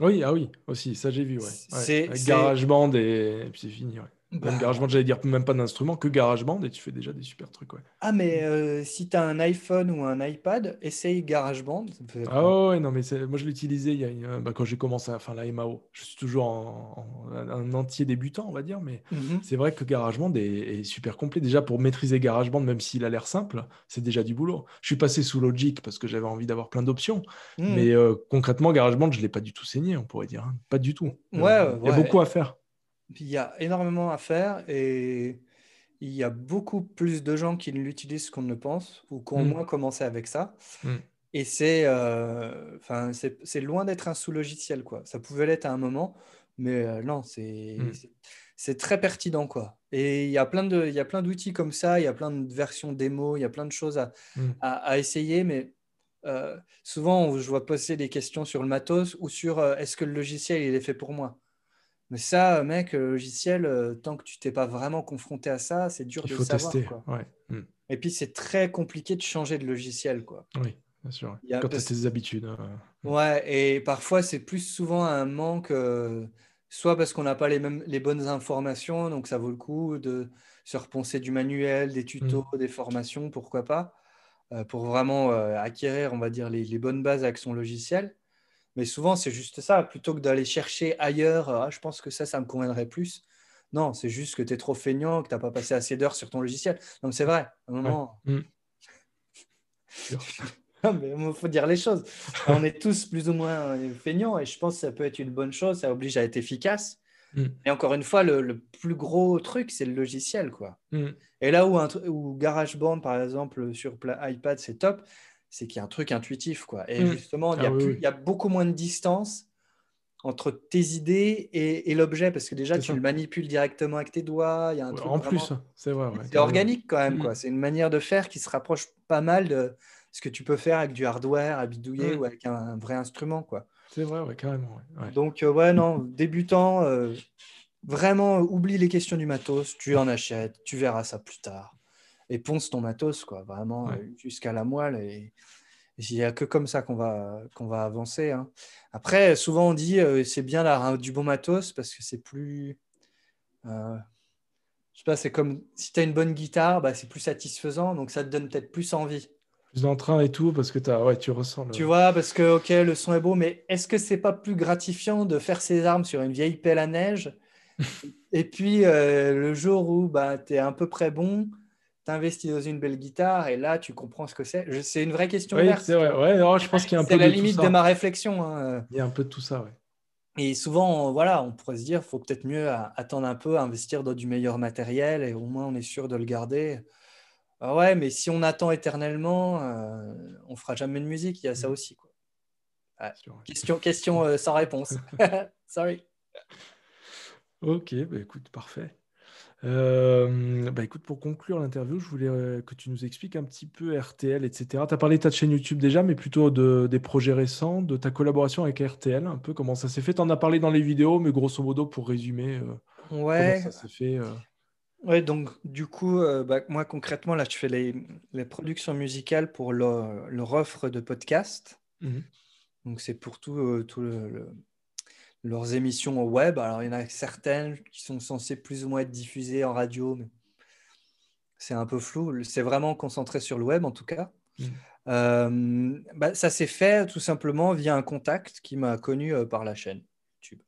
Oui, ah oui, aussi, ça j'ai vu, ouais. avec GarageBand et, et puis c'est fini, ouais. Bah, GarageBand, j'allais dire même pas d'instrument, que GarageBand, et tu fais déjà des super trucs. Ouais. Ah, mais euh, si tu as un iPhone ou un iPad, essaye GarageBand. Ah ouais, non, mais moi je l'utilisais il y a, bah, quand j'ai commencé à faire la MAO. Je suis toujours en, un entier débutant, on va dire, mais mhm. c'est vrai que GarageBand est, super complet. Déjà, pour maîtriser GarageBand, même s'il a l'air simple, c'est déjà du boulot. Je suis passé sous Logic parce que j'avais envie d'avoir plein d'options, mhm. mais euh, concrètement, GarageBand, je ne l'ai pas du tout saigné, on pourrait dire. Hein. Pas du tout. Ouais, il y a beaucoup à faire. Il y a énormément à faire et il y a beaucoup plus de gens qui l'utilisent qu'on ne le pense ou qui ont Mm. moins commencé avec ça. Mm. Et c'est euh, c'est c'est loin d'être un sous-logiciel. quoi. Ça pouvait l'être à un moment, mais euh, non, c'est Mm. c'est- très pertinent. quoi. Et il y a plein de- il y a plein d'outils comme ça, il y a plein de versions démo, il y a plein de choses à, Mm. à, à essayer, mais euh, souvent, je vois poser des questions sur le matos ou sur est-ce que le logiciel il est fait pour moi? Mais ça, mec, le logiciel, euh, tant que tu t'es pas vraiment confronté à ça, c'est dur Il de faut le savoir. tester. quoi. Ouais. Mm. Et puis, c'est très compliqué de changer de logiciel. Quoi. Oui, bien sûr. Quand tu as tes habitudes. euh, Ouais, et parfois, c'est plus souvent un manque, euh, soit parce qu'on n'a pas les, mêmes, les bonnes informations, donc ça vaut le coup de se repenser du manuel, des tutos, des formations, pourquoi pas, euh, pour vraiment euh, acquérir, on va dire, les, les bonnes bases avec son logiciel. Mais souvent, c'est juste ça, plutôt que d'aller chercher ailleurs, euh, ah, je pense que ça, ça me conviendrait plus. Non, c'est juste que tu es trop feignant, que tu n'as pas passé assez d'heures sur ton logiciel. Donc, c'est vrai, à un moment, Mm. Mais il faut dire les choses. On est tous plus ou moins euh, feignants et je pense que ça peut être une bonne chose, ça oblige à être efficace. Mm. Et encore une fois, le, le plus gros truc, c'est le logiciel. quoi. Mm. Et là où, un tru- où GarageBand, par exemple, sur iPad, c'est top, c'est qu'il y a un truc intuitif. Quoi. Et Mm. justement, il y, a Ah oui, plus- oui. il y a beaucoup moins de distance entre tes idées et, et l'objet, parce que déjà, tu ça. le manipules directement avec tes doigts. Il y a un Ouais, truc en vraiment- plus, c'est vrai. ouais, c'est organique quand même, Mm. quoi. C'est une manière de faire qui se rapproche pas mal de ce que tu peux faire avec du hardware à bidouiller Mm. ou avec un, un vrai instrument, quoi. C'est vrai, ouais, carrément. ouais. Donc, euh, ouais, non, débutant, euh, vraiment, oublie les questions du matos, tu en achètes, tu verras ça plus tard. Et ponce ton matos, quoi, vraiment, Ouais. euh, jusqu'à la moelle. Et il n'y a que comme ça qu'on va, qu'on va avancer. hein. Après, souvent, on dit euh, c'est bien du bon matos parce que c'est plus. euh, je sais pas, c'est comme si tu as une bonne guitare, bah, c'est plus satisfaisant, donc ça te donne peut-être plus envie. Plus d'entrain et tout, parce que as, ouais, tu ressens le. Tu vois, parce que, ok, le son est beau, mais est-ce que c'est pas plus gratifiant de faire ses armes sur une vieille pelle à neige Et puis, euh, le jour où bah, tu es à peu près bon, tu investis dans une belle guitare et là, tu comprends ce que c'est. C'est une vraie question. Oui, c'est vrai. Ouais, non, je pense qu'il y a un peu C'est la de tout limite ça. de ma réflexion. hein. Il y a un peu de tout ça, ouais. Et souvent, voilà, on pourrait se dire, faut peut-être mieux attendre un peu, investir dans du meilleur matériel et au moins on est sûr de le garder. Ah ouais, mais si on attend éternellement, euh, on fera jamais de musique. Il y a ça Mhm. aussi. Quoi. Question, question euh, sans réponse. Sorry. Ok, bah écoute, parfait. Euh, bah écoute, pour conclure l'interview, je voulais euh, que tu nous expliques un petit peu RTL, etc. Tu as parlé de ta chaîne YouTube déjà, mais plutôt de, des projets récents, de ta collaboration avec RTL, un peu comment ça s'est fait. Tu en as parlé dans les vidéos, mais grosso modo, pour résumer, euh, Ouais, comment ça s'est fait. euh. ouais, donc du coup, bah, moi concrètement, là, je fais les, les productions musicales pour leur, leur offre de podcast. Mhm. Donc c'est pour tout, tout le- le- leurs émissions au web. Alors il y en a certaines qui sont censées plus ou moins être diffusées en radio, mais c'est un peu flou. C'est vraiment concentré sur le web en tout cas. Mhm. Euh, bah, ça s'est fait tout simplement via un contact qui m'a connu euh, par la chaîne YouTube.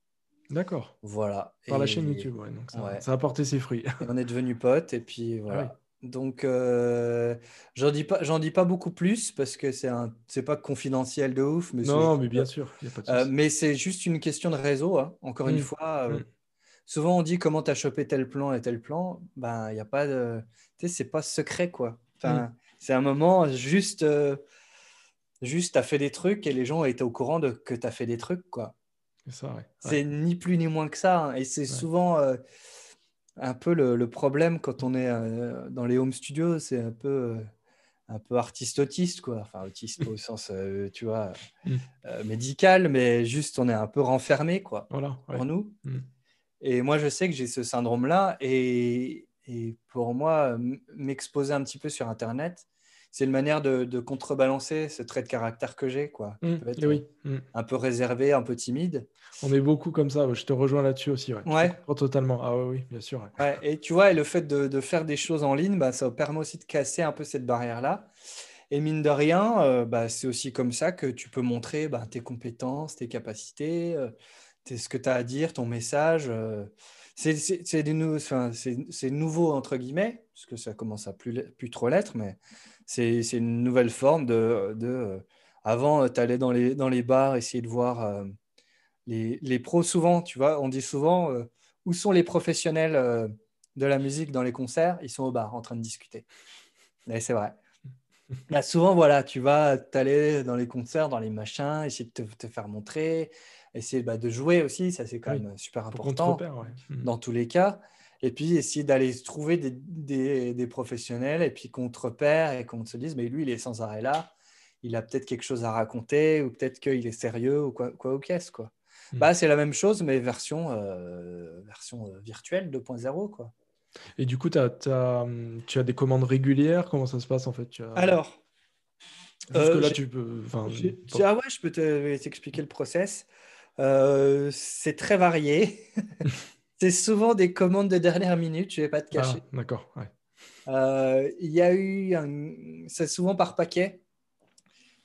D'accord. Voilà. Par la chaîne YouTube, ouais. Donc ça, Ouais. ça a porté ses fruits. et on est devenus potes et puis Ah voilà. Donc euh, j'en dis pas, j'en dis pas beaucoup plus parce que c'est un, c'est pas confidentiel de ouf, mais non, mais bien sûr, il n'y a pas de Euh, mais c'est juste une question de réseau. hein. Encore une Mm. fois, euh, Mm. souvent on dit comment tu as chopé tel plan et tel plan. Ben, il n'y a pas de. Tu sais, c'est pas secret, quoi. Enfin, Mm. C'est un moment juste. juste, as fait des trucs et les gens étaient au courant de que tu as fait des trucs, quoi. C'est ça, ouais. Ni plus ni moins que ça. hein. Et c'est souvent un peu le, le problème quand on est euh, dans les home studios. C'est un peu. euh, un peu artiste autiste, quoi. Enfin, autiste au sens, euh, tu vois, Mm. médical, mais juste on est un peu renfermé, quoi, Voilà, ouais. en nous. Mm. Et moi, je sais que j'ai ce syndrome-là. Et, et pour moi, m'exposer un petit peu sur Internet, c'est une manière de, de contrebalancer ce trait de caractère que j'ai, quoi. qui Mm. peut être Et oui. Mm. un peu réservé, un peu timide. On est beaucoup comme ça. Je te rejoins là-dessus aussi. Ouais. Totalement. Ah oui, oui, bien sûr. ouais. Ouais, et tu vois, et le fait de, de faire des choses en ligne, bah, ça permet aussi de casser un peu cette barrière-là. Et mine de rien, euh, bah, c'est aussi comme ça que tu peux montrer bah, tes compétences, tes capacités, euh, ce que tu as à dire, ton message. euh. c'est nouveau, entre guillemets, parce que ça commence à plus, plus trop l'être, mais c'est une nouvelle forme de... de euh, avant, tu allais dans les, dans les bars essayer de voir euh, les, les pros, souvent, tu vois, on dit souvent... euh, où sont les professionnels euh, de la musique dans les concerts? Ils sont au bar en train de discuter. Et c'est vrai. Là, souvent, voilà, tu vas t'aller dans les concerts, dans les machins, essayer de te, faire montrer, essayer bah, de jouer aussi, ça c'est quand même super important mmh. dans tous les cas. Et puis essayer d'aller trouver des, des, professionnels et puis qu'on te repère et qu'on se dise, mais lui, il est sans arrêt là, il a peut-être quelque chose à raconter ou peut-être qu'il est sérieux ou quoi, quoi caisse, quoi. Mmh. Bah, c'est la même chose, mais version, euh, version euh, virtuelle 2.0, quoi. Et du coup, tu as, tu as des commandes régulières? Comment ça se passe en fait? Tu Alors, euh, là, tu peux. Ah ouais, je peux t'expliquer le process. Euh, c'est très varié. c'est souvent des commandes de dernière minute, je ne vais pas te cacher. Ah, D'accord. Ouais. Euh, y a eu. Un... C'est souvent par paquet.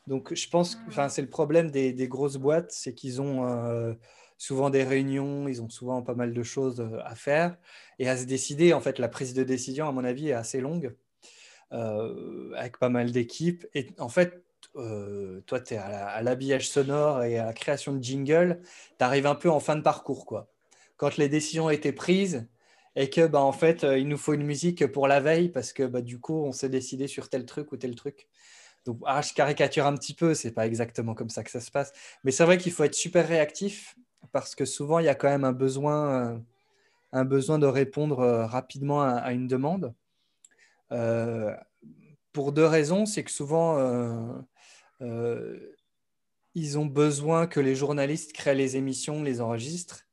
Donc, je pense que c'est le problème des, des grosses boîtes, c'est qu'ils ont souvent des réunions, ils ont souvent pas mal de choses euh, à faire et à se décider. En fait, la prise de décision, à mon avis, est assez longue euh, avec pas mal d'équipes. Et en fait, euh, toi, tu es à l'habillage sonore et à la création de jingle, tu arrives un peu en fin de parcours. Quoi. Quand les décisions ont été prises et que, bah, en fait, il nous faut une musique pour la veille parce que bah, du coup, on s'est décidé sur tel truc ou tel truc. Donc, ah, je caricature un petit peu, c'est pas exactement comme ça que ça se passe. Mais c'est vrai qu'il faut être super réactif parce que souvent, il y a quand même un besoin, euh, de répondre euh, rapidement à, une demande. Euh, pour deux raisons, c'est que souvent, ils ont besoin que les journalistes créent les émissions, les enregistrent.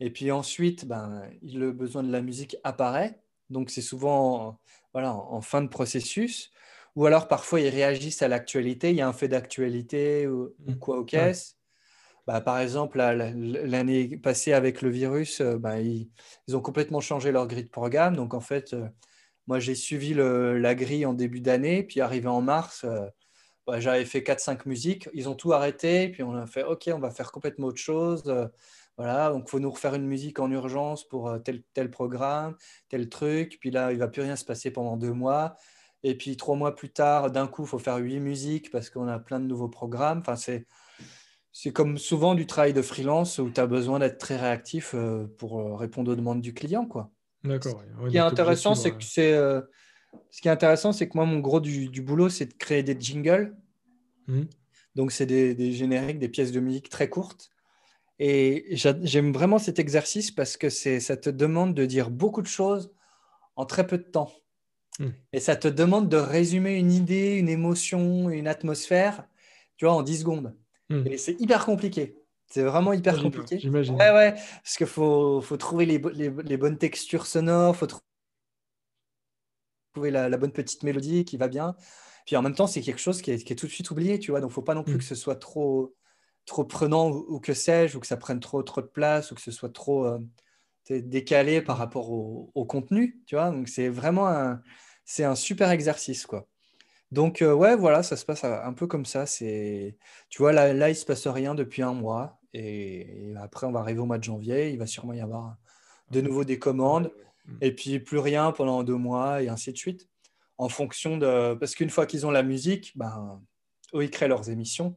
Et puis ensuite, ben, le besoin de la musique apparaît. Donc c'est souvent voilà, en, fin de processus. Ou alors parfois ils réagissent à l'actualité. Il y a un fait d'actualité ou, mmh. quoi au caisse. Bah, par exemple, l'année passée avec le virus, euh, bah, ils, ont complètement changé leur grille de programme. Donc, en fait, euh, moi, j'ai suivi la grille en début d'année. Puis, arrivé en mars, euh, bah, j'avais fait 4-5 musiques. Ils ont tout arrêté. Puis, on a fait OK, on va faire complètement autre chose. Voilà, donc il faut nous refaire une musique en urgence pour tel, tel programme, tel truc. Puis là, il ne va plus rien se passer pendant deux mois. Et puis, trois mois plus tard, d'un coup, il faut faire huit musiques parce qu'on a plein de nouveaux programmes. Enfin, c'est c'est comme souvent du travail de freelance où tu as besoin d'être très réactif euh, pour euh, répondre aux demandes du client. Quoi. D'accord. ce, qui est intéressant, c'est que c'est, euh, ce qui est intéressant, c'est que moi, mon gros du, boulot, c'est de créer des jingles. Mmh. Donc, c'est des, génériques, des pièces de musique très courtes. Et j'aime vraiment cet exercice parce que ça te demande de dire beaucoup de choses en très peu de temps. Mmh. Et ça te demande de résumer une idée, une émotion, une atmosphère, tu vois, en 10 secondes. Hmm. Et c'est hyper compliqué. C'est vraiment hyper compliqué. J'imagine. Ouais, ouais. Parce qu'il faut, faut, trouver les, les, les, bonnes textures sonores, il faut trouver la, la, bonne petite mélodie qui va bien. Puis en même temps, c'est quelque chose qui est, qui est, tout de suite oublié, tu vois. Donc, il ne faut pas non plus hmm. que ce soit trop, trop prenant ou, que sais-je, ou que ça prenne trop, trop de place, ou que ce soit trop euh, décalé par rapport au, au, contenu, tu vois. Donc, c'est vraiment un, c'est un super exercice, quoi. Donc, euh, ouais, voilà, ça se passe un peu comme ça. C'est, tu vois, là, là, il se passe rien depuis un mois. Et, après, on va arriver au mois de janvier. Il va sûrement y avoir de nouveau des commandes. Mm. Et puis, plus rien pendant deux mois, et ainsi de suite. En fonction de. Parce qu'une fois qu'ils ont la musique, ben, eux, ils créent leurs émissions.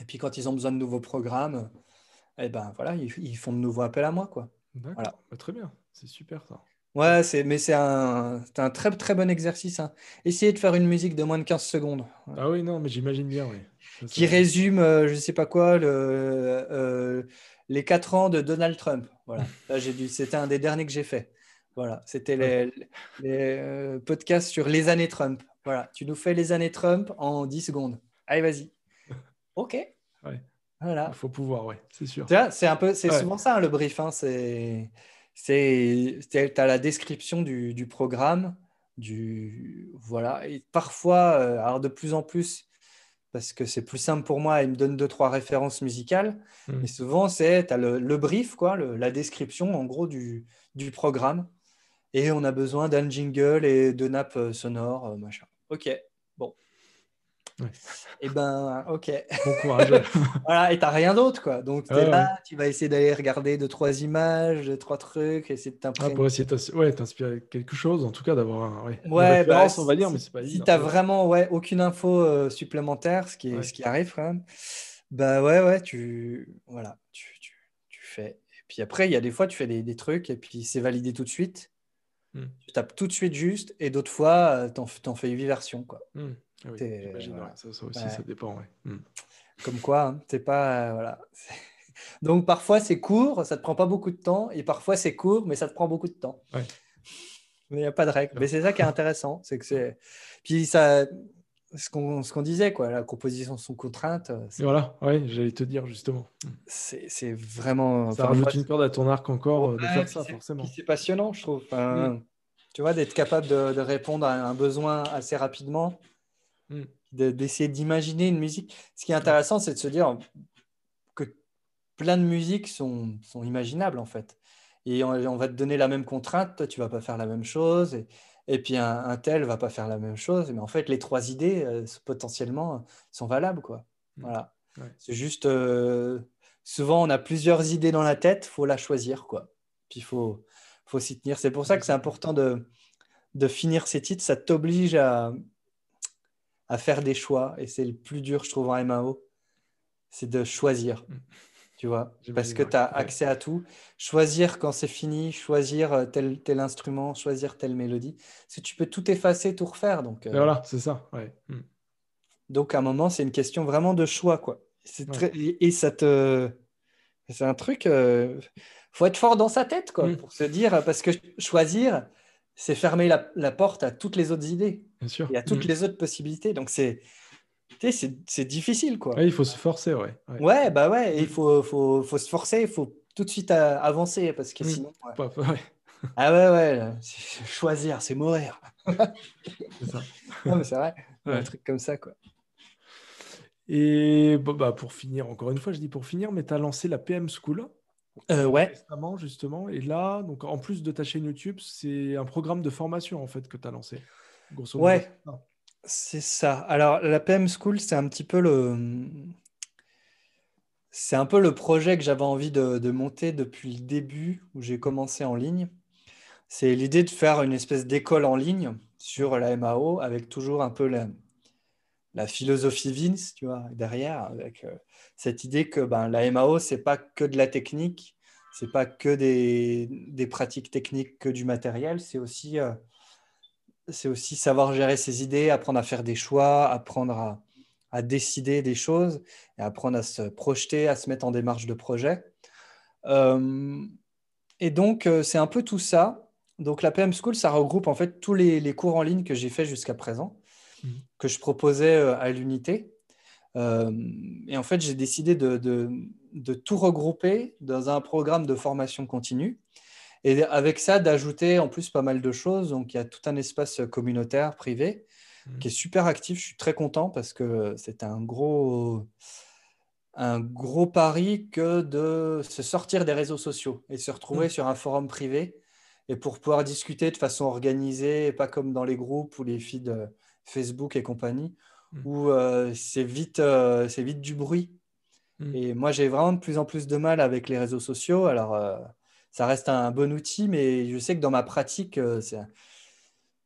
Et puis, quand ils ont besoin de nouveaux programmes, eh ben, voilà, ils, font de nouveaux appels à moi. Quoi. Voilà. Bah, très bien. C'est super ça. Ouais, c'est, mais c'est un, un très très bon exercice. Hein. Essayez de faire une musique de moins de 15 secondes. Ah oui, non, mais j'imagine bien, oui. Qui résume, euh, je ne sais pas quoi, le, euh, les 4 ans de Donald Trump. Voilà. Là, j'ai dû, c'était un des derniers que j'ai fait. Voilà, c'était les, les euh, podcasts sur les années Trump. Voilà, tu nous fais les années Trump en 10 secondes. Allez, vas-y. OK. Ouais. Voilà. Il faut pouvoir, oui, c'est sûr. c'est un peu, c'est souvent ça hein, le brief. Hein, c'est c'est tu as la description du, du, programme, du voilà. Et parfois, euh, alors de plus en plus, parce que c'est plus simple pour moi, il me donne deux trois références musicales. Mmh. Mais souvent, c'est tu as le, le, brief, quoi, le, la description en gros du, du, programme. Et on a besoin d'un jingle et de nappes euh, sonores, euh, machin. Ok, et eh ben, ok. Bon courage. voilà, et t'as rien d'autre, quoi. Donc, es là, tu vas essayer d'aller regarder deux, trois images, deux, trois trucs, essayer de. Ah, pour essayer de t'inspirer quelque chose, en tout cas, d'avoir un, ouais, ouais bah, on va dire, mais c'est pas Si t'as vraiment ouais, aucune info euh, supplémentaire, ce qui, ce qui arrive quand même, bah ouais, ouais, tu, voilà, tu, tu, fais. Et puis après, il y a des fois, tu fais des, trucs et puis c'est validé tout de suite. Hmm. Tu tapes tout de suite juste et d'autres fois, tu en, fais huit versions. Quoi. Hmm. Ah ça, aussi, ça dépend. Hmm. Comme quoi, hein, c'est pas. voilà. Donc parfois c'est court, ça te prend pas beaucoup de temps, et parfois c'est court, mais ça te prend beaucoup de temps. Mais il n'y a pas de règle. Mais c'est ça qui est intéressant, c'est que c'est. Puis ça, ce qu'on disait, quoi, la composition sous contrainte. Euh, voilà, ouais, j'allais te dire justement. C'est vraiment. Ça rajoute une corde à ton arc encore euh, de faire ça, forcément. C'est passionnant, je trouve. Mm. Tu vois, d'être capable de, répondre à un besoin assez rapidement, mm. d'essayer d'imaginer une musique. Ce qui est intéressant, c'est de se dire plein de musiques sont, sont imaginables en fait. Et on, va te donner la même contrainte, toi tu vas pas faire la même chose, et, et puis un, un, tel va pas faire la même chose. Mais en fait, les trois idées euh, potentiellement sont valables quoi. Mmh. Voilà. C'est juste euh, souvent on a plusieurs idées dans la tête, faut la choisir quoi. Puis il faut faut s'y tenir. C'est pour ça que c'est important de de finir ces titres. Ça t'oblige à à faire des choix et c'est le plus dur je trouve en MAO, c'est de choisir. Mmh tu vois, parce que tu as accès à tout. Choisir quand c'est fini, choisir euh, tel, tel instrument, choisir telle mélodie. Si tu peux tout effacer, tout refaire. Donc, euh, Voilà, c'est ça. Ouais. Hmm. Donc, à un moment, c'est une question vraiment de choix. Quoi. Très... Et, ça te. C'est un truc. Il euh, faut être fort dans sa tête quoi, hmm. pour se dire. Parce que choisir, c'est fermer la, la, porte à toutes les autres idées. Bien sûr. Et à toutes hmm. les autres possibilités. Donc, c'est c'est difficile, quoi. il faut se forcer, ouais. Ouais, bah ouais, il faut, faut, faut, se forcer, il faut tout de suite avancer, parce que mmh. sinon... ah ouais, ouais, choisir, c'est mourir. c'est ça. non, mais c'est vrai, un truc comme ça, quoi. Et bah, pour finir, encore une fois, je dis pour finir, mais tu as lancé la PM School. Euh, ouais. Récemment, justement. Et là, donc, en plus de ta chaîne YouTube, c'est un programme de formation, en fait, que tu as lancé. Grosso modo. Ouais. C'est ça. Alors, la PM School, c'est un petit peu le. C'est un peu le projet que j'avais envie de, monter depuis le début où j'ai commencé en ligne. C'est l'idée de faire une espèce d'école en ligne sur la MAO avec toujours un peu la, philosophie Vince, tu vois, derrière, avec euh, cette idée que ben, la MAO, c'est pas que de la technique, c'est pas que des, pratiques techniques, que du matériel, c'est aussi euh, c'est aussi savoir gérer ses idées, apprendre à faire des choix, apprendre à, décider des choses et apprendre à se projeter, à se mettre en démarche de projet. Euh, et donc, euh, c'est un peu tout ça. Donc, la PM School, ça regroupe en fait tous les, cours en ligne que j'ai fait jusqu'à présent, mmh. que je proposais euh, à l'unité. et en fait, j'ai décidé de, tout regrouper dans un programme de formation continue et avec ça, d'ajouter en plus pas mal de choses. Donc, il y a tout un espace communautaire, privé, mmh. qui est super actif. Je suis très content parce que c'est un gros, un gros pari que de se sortir des réseaux sociaux et se retrouver mmh. sur un forum privé et pour pouvoir discuter de façon organisée, pas comme dans les groupes ou les feeds Facebook et compagnie, mmh. où euh, c'est vite, euh, c'est vite du bruit. Et moi, j'ai vraiment de plus en plus de mal avec les réseaux sociaux. Alors, euh, ça reste un bon outil, mais je sais que dans ma pratique, euh,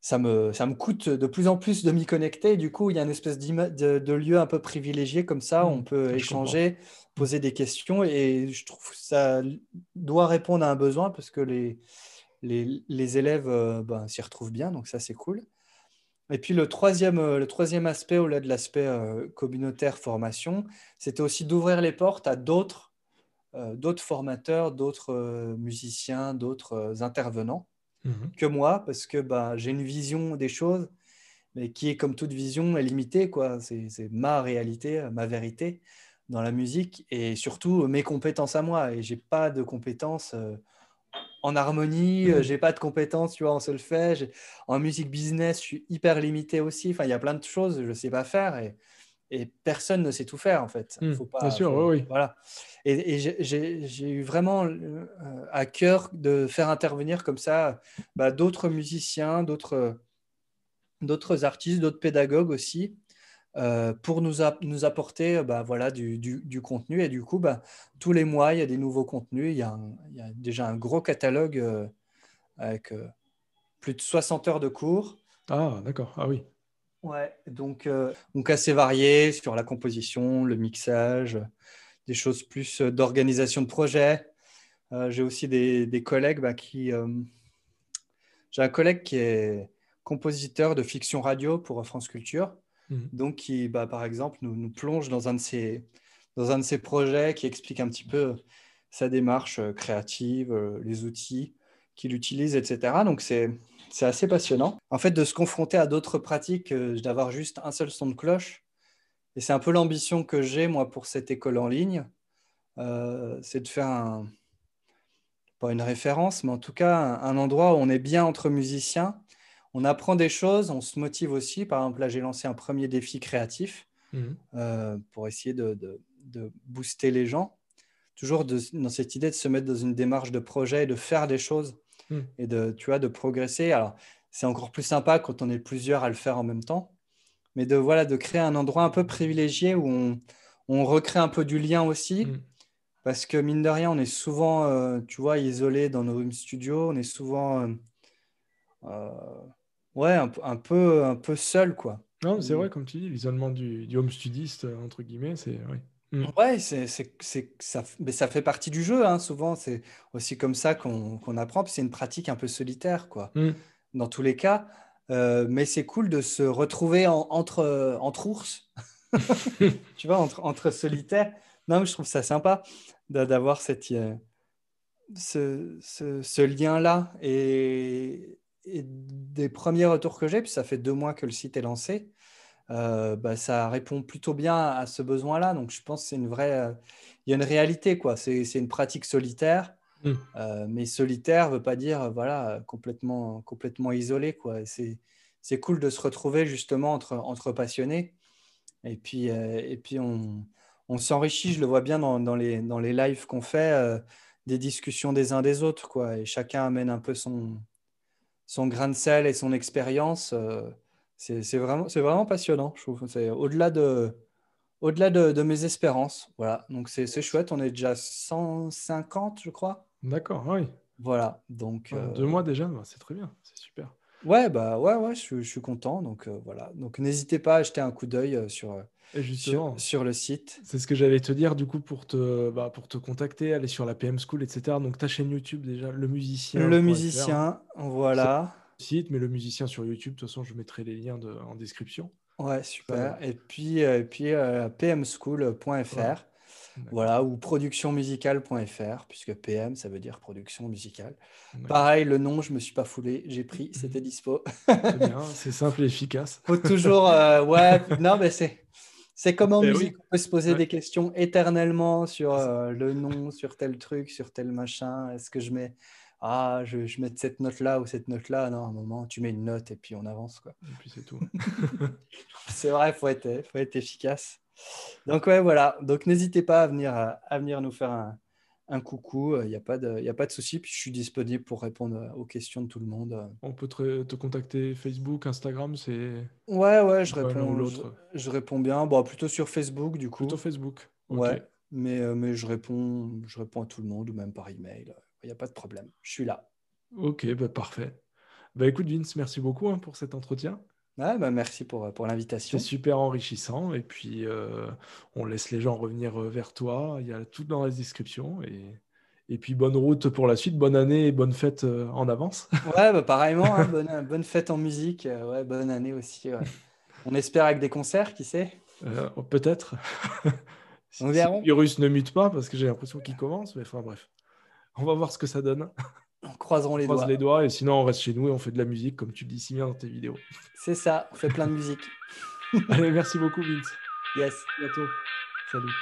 ça me, ça me coûte de plus en plus de m'y connecter. du coup, il y a une espèce de, de, lieu un peu privilégié comme ça, où mmh, on peut échanger, poser des questions. Et je trouve que ça doit répondre à un besoin parce que les, les, les élèves euh, ben, s'y retrouvent bien. Donc ça, c'est cool. Et puis le troisième, euh, le troisième aspect, au-delà de l'aspect communautaire formation, c'était aussi d'ouvrir les portes à d'autres d'autres formateurs, d'autres euh, musiciens, d'autres euh, intervenants mhm. que moi, parce que bah, j'ai une vision des choses, mais qui est comme toute vision est limitée. Quoi. C'est, ma réalité, ma vérité dans la musique et surtout mes compétences à moi. Et j'ai pas de compétences en harmonie, mhm. j'ai pas de compétences tu vois, en solfège. En musique business, je suis hyper limité aussi. Enfin, il y a plein de choses que je sais pas faire. Et, et personne ne sait tout faire en fait. Mmh, faut pas, bien sûr, oui. Voilà. Et, j'ai eu vraiment euh, à cœur de faire intervenir comme ça bah, d'autres musiciens, d'autres artistes, d'autres pédagogues aussi, euh, pour nous, nous apporter bah, voilà, du, du, contenu. Et du coup, bah, tous les mois, il y a des nouveaux contenus. Il y a, il y a déjà un gros catalogue euh, avec plus de 60 heures de cours. Ah, d'accord. Ah oui. Ouais, donc, euh, donc assez varié sur la composition, le mixage, des choses plus euh, d'organisation de projet, j'ai aussi des, collègues bah, qui... j'ai un collègue qui est compositeur de fiction radio pour France Culture. Mhm. Donc, qui, bah, par exemple, nous, nous, plonge dans un, de ses, dans un de ses projets qui explique un petit peu sa démarche créative, les outils qu'il utilise, etc. Donc, c'est c'est assez passionnant. En fait, de se confronter à d'autres pratiques, d'avoir juste un seul son de cloche. Et c'est un peu l'ambition que j'ai, moi, pour cette école en ligne. Euh, c'est de faire un, pas une référence, mais en tout cas un, endroit où on est bien entre musiciens. On apprend des choses, on se motive aussi. Par exemple, là, j'ai lancé un premier défi créatif mhm. euh, pour essayer de, de, booster les gens. Toujours dans cette idée de se mettre dans une démarche de projet et de faire des choses Hmm. et de, tu vois, de progresser. Alors, c'est encore plus sympa quand on est plusieurs à le faire en même temps, mais de, voilà, de créer un endroit un peu privilégié où on, on recrée un peu du lien aussi. Hmm. Parce que mine de rien, on est souvent, euh, tu vois, isolé dans nos home studios. On est souvent, euh, euh, ouais, un, un, peu, un peu seul, quoi. Non, c'est vrai, comme tu dis, l'isolement du, du, home studiste, entre guillemets, c'est. Mmh. Ouais, c'est, c'est, ça, mais ça fait partie du jeu, hein, souvent. C'est aussi comme ça qu'on, qu'on apprend. Puis c'est une pratique un peu solitaire, quoi, mmh. dans tous les cas. Euh, mais c'est cool de se retrouver entre, entre ours, tu vois, entre, entre solitaires. Non, mais je trouve ça sympa d'avoir cette, euh, ce, ce, ce lien-là. Et, et, des premiers retours que j'ai, puis ça fait deux mois que le site est lancé, euh, bah, ça répond plutôt bien à ce besoin-là. Donc, je pense que c'est une vraie. Euh, il y a une réalité, quoi. C'est une pratique solitaire. Mmh. Euh, mais solitaire ne veut pas dire voilà, complètement, complètement isolé. Quoi. C'est cool de se retrouver justement entre, entre passionnés. Et puis, et puis on, on s'enrichit, je le vois bien dans, dans, les, dans les lives qu'on fait, des discussions des uns des autres. Quoi. Et chacun amène un peu son, son grain de sel et son expérience c'est vraiment, vraiment passionnant, je trouve. C'est au-delà de, au-delà de, mes espérances. Voilà, donc c'est chouette. On est déjà 150, je crois. D'accord, oui. Voilà, donc. Deux euh, mois déjà, bah, c'est très bien, c'est super. Ouais, bah ouais, ouais, je, suis content. Donc euh, voilà, donc n'hésitez pas à jeter un coup d'œil euh, sur. Sur, sur, le site. C'est ce que j'allais te dire du coup pour te, bah, pour te contacter, aller sur la PM School, etc. Donc ta chaîne YouTube déjà, le musicien. Le musicien, voilà site, mais le musicien sur YouTube. De toute façon, je mettrai les liens de, en description. Ouais, super. Et puis, euh, et puis euh, pmschool.fr. Voilà, ou productionmusicale.fr, puisque PM, ça veut dire production musicale. Pareil, le nom, je me suis pas foulé, j'ai pris, mhm. c'était dispo. c'est bien, c'est simple et efficace. Faut toujours, euh, ouais, non, mais c'est, c'est comme en eh musique, on peut se poser des questions éternellement sur le nom, sur tel truc, sur tel machin. Est-ce que je mets ah, je, je mets cette note-là ou cette note-là. Non, à un moment, tu mets une note et puis on avance. Quoi. Et puis c'est tout. c'est vrai, il faut être, faut être efficace. Donc, ouais, voilà. Donc, n'hésitez pas à venir, à venir nous faire un, un coucou. Il n'y a pas de, a pas de souci. Puis, je suis disponible pour répondre aux questions de tout le monde. On peut te, te contacter Facebook, Instagram c'est... Ouais, ouais, je réponds, je, je, réponds bien. Bon, plutôt sur Facebook, du coup. Plutôt Facebook. Ouais, mais, euh, mais je, réponds, je réponds à tout le monde ou même par email. Il n'y a pas de problème. Je suis là. Ok, bah parfait. Bah écoute, Vince, merci beaucoup hein, pour cet entretien. bah merci pour, pour l'invitation. C'est super enrichissant. Et puis, euh, on laisse les gens revenir euh, vers toi. Il y a tout dans la description. Et, et puis, bonne route pour la suite. Bonne année et bonne fête euh, en avance. Ouais, bah, pareillement. Hein, bonne, bonne, fête en musique. ouais, bonne année aussi. On espère avec des concerts, qui sait? Peut-être. si, on verra. le virus ne mute pas, parce que j'ai l'impression qu'il commence. Mais enfin, bref. On va voir ce que ça donne. On croiseront les on doigts. les doigts et sinon on reste chez nous et on fait de la musique comme tu le dis si bien dans tes vidéos. C'est ça, on fait plein de musique. Allez, merci beaucoup Vince. Yes. À bientôt. Salut.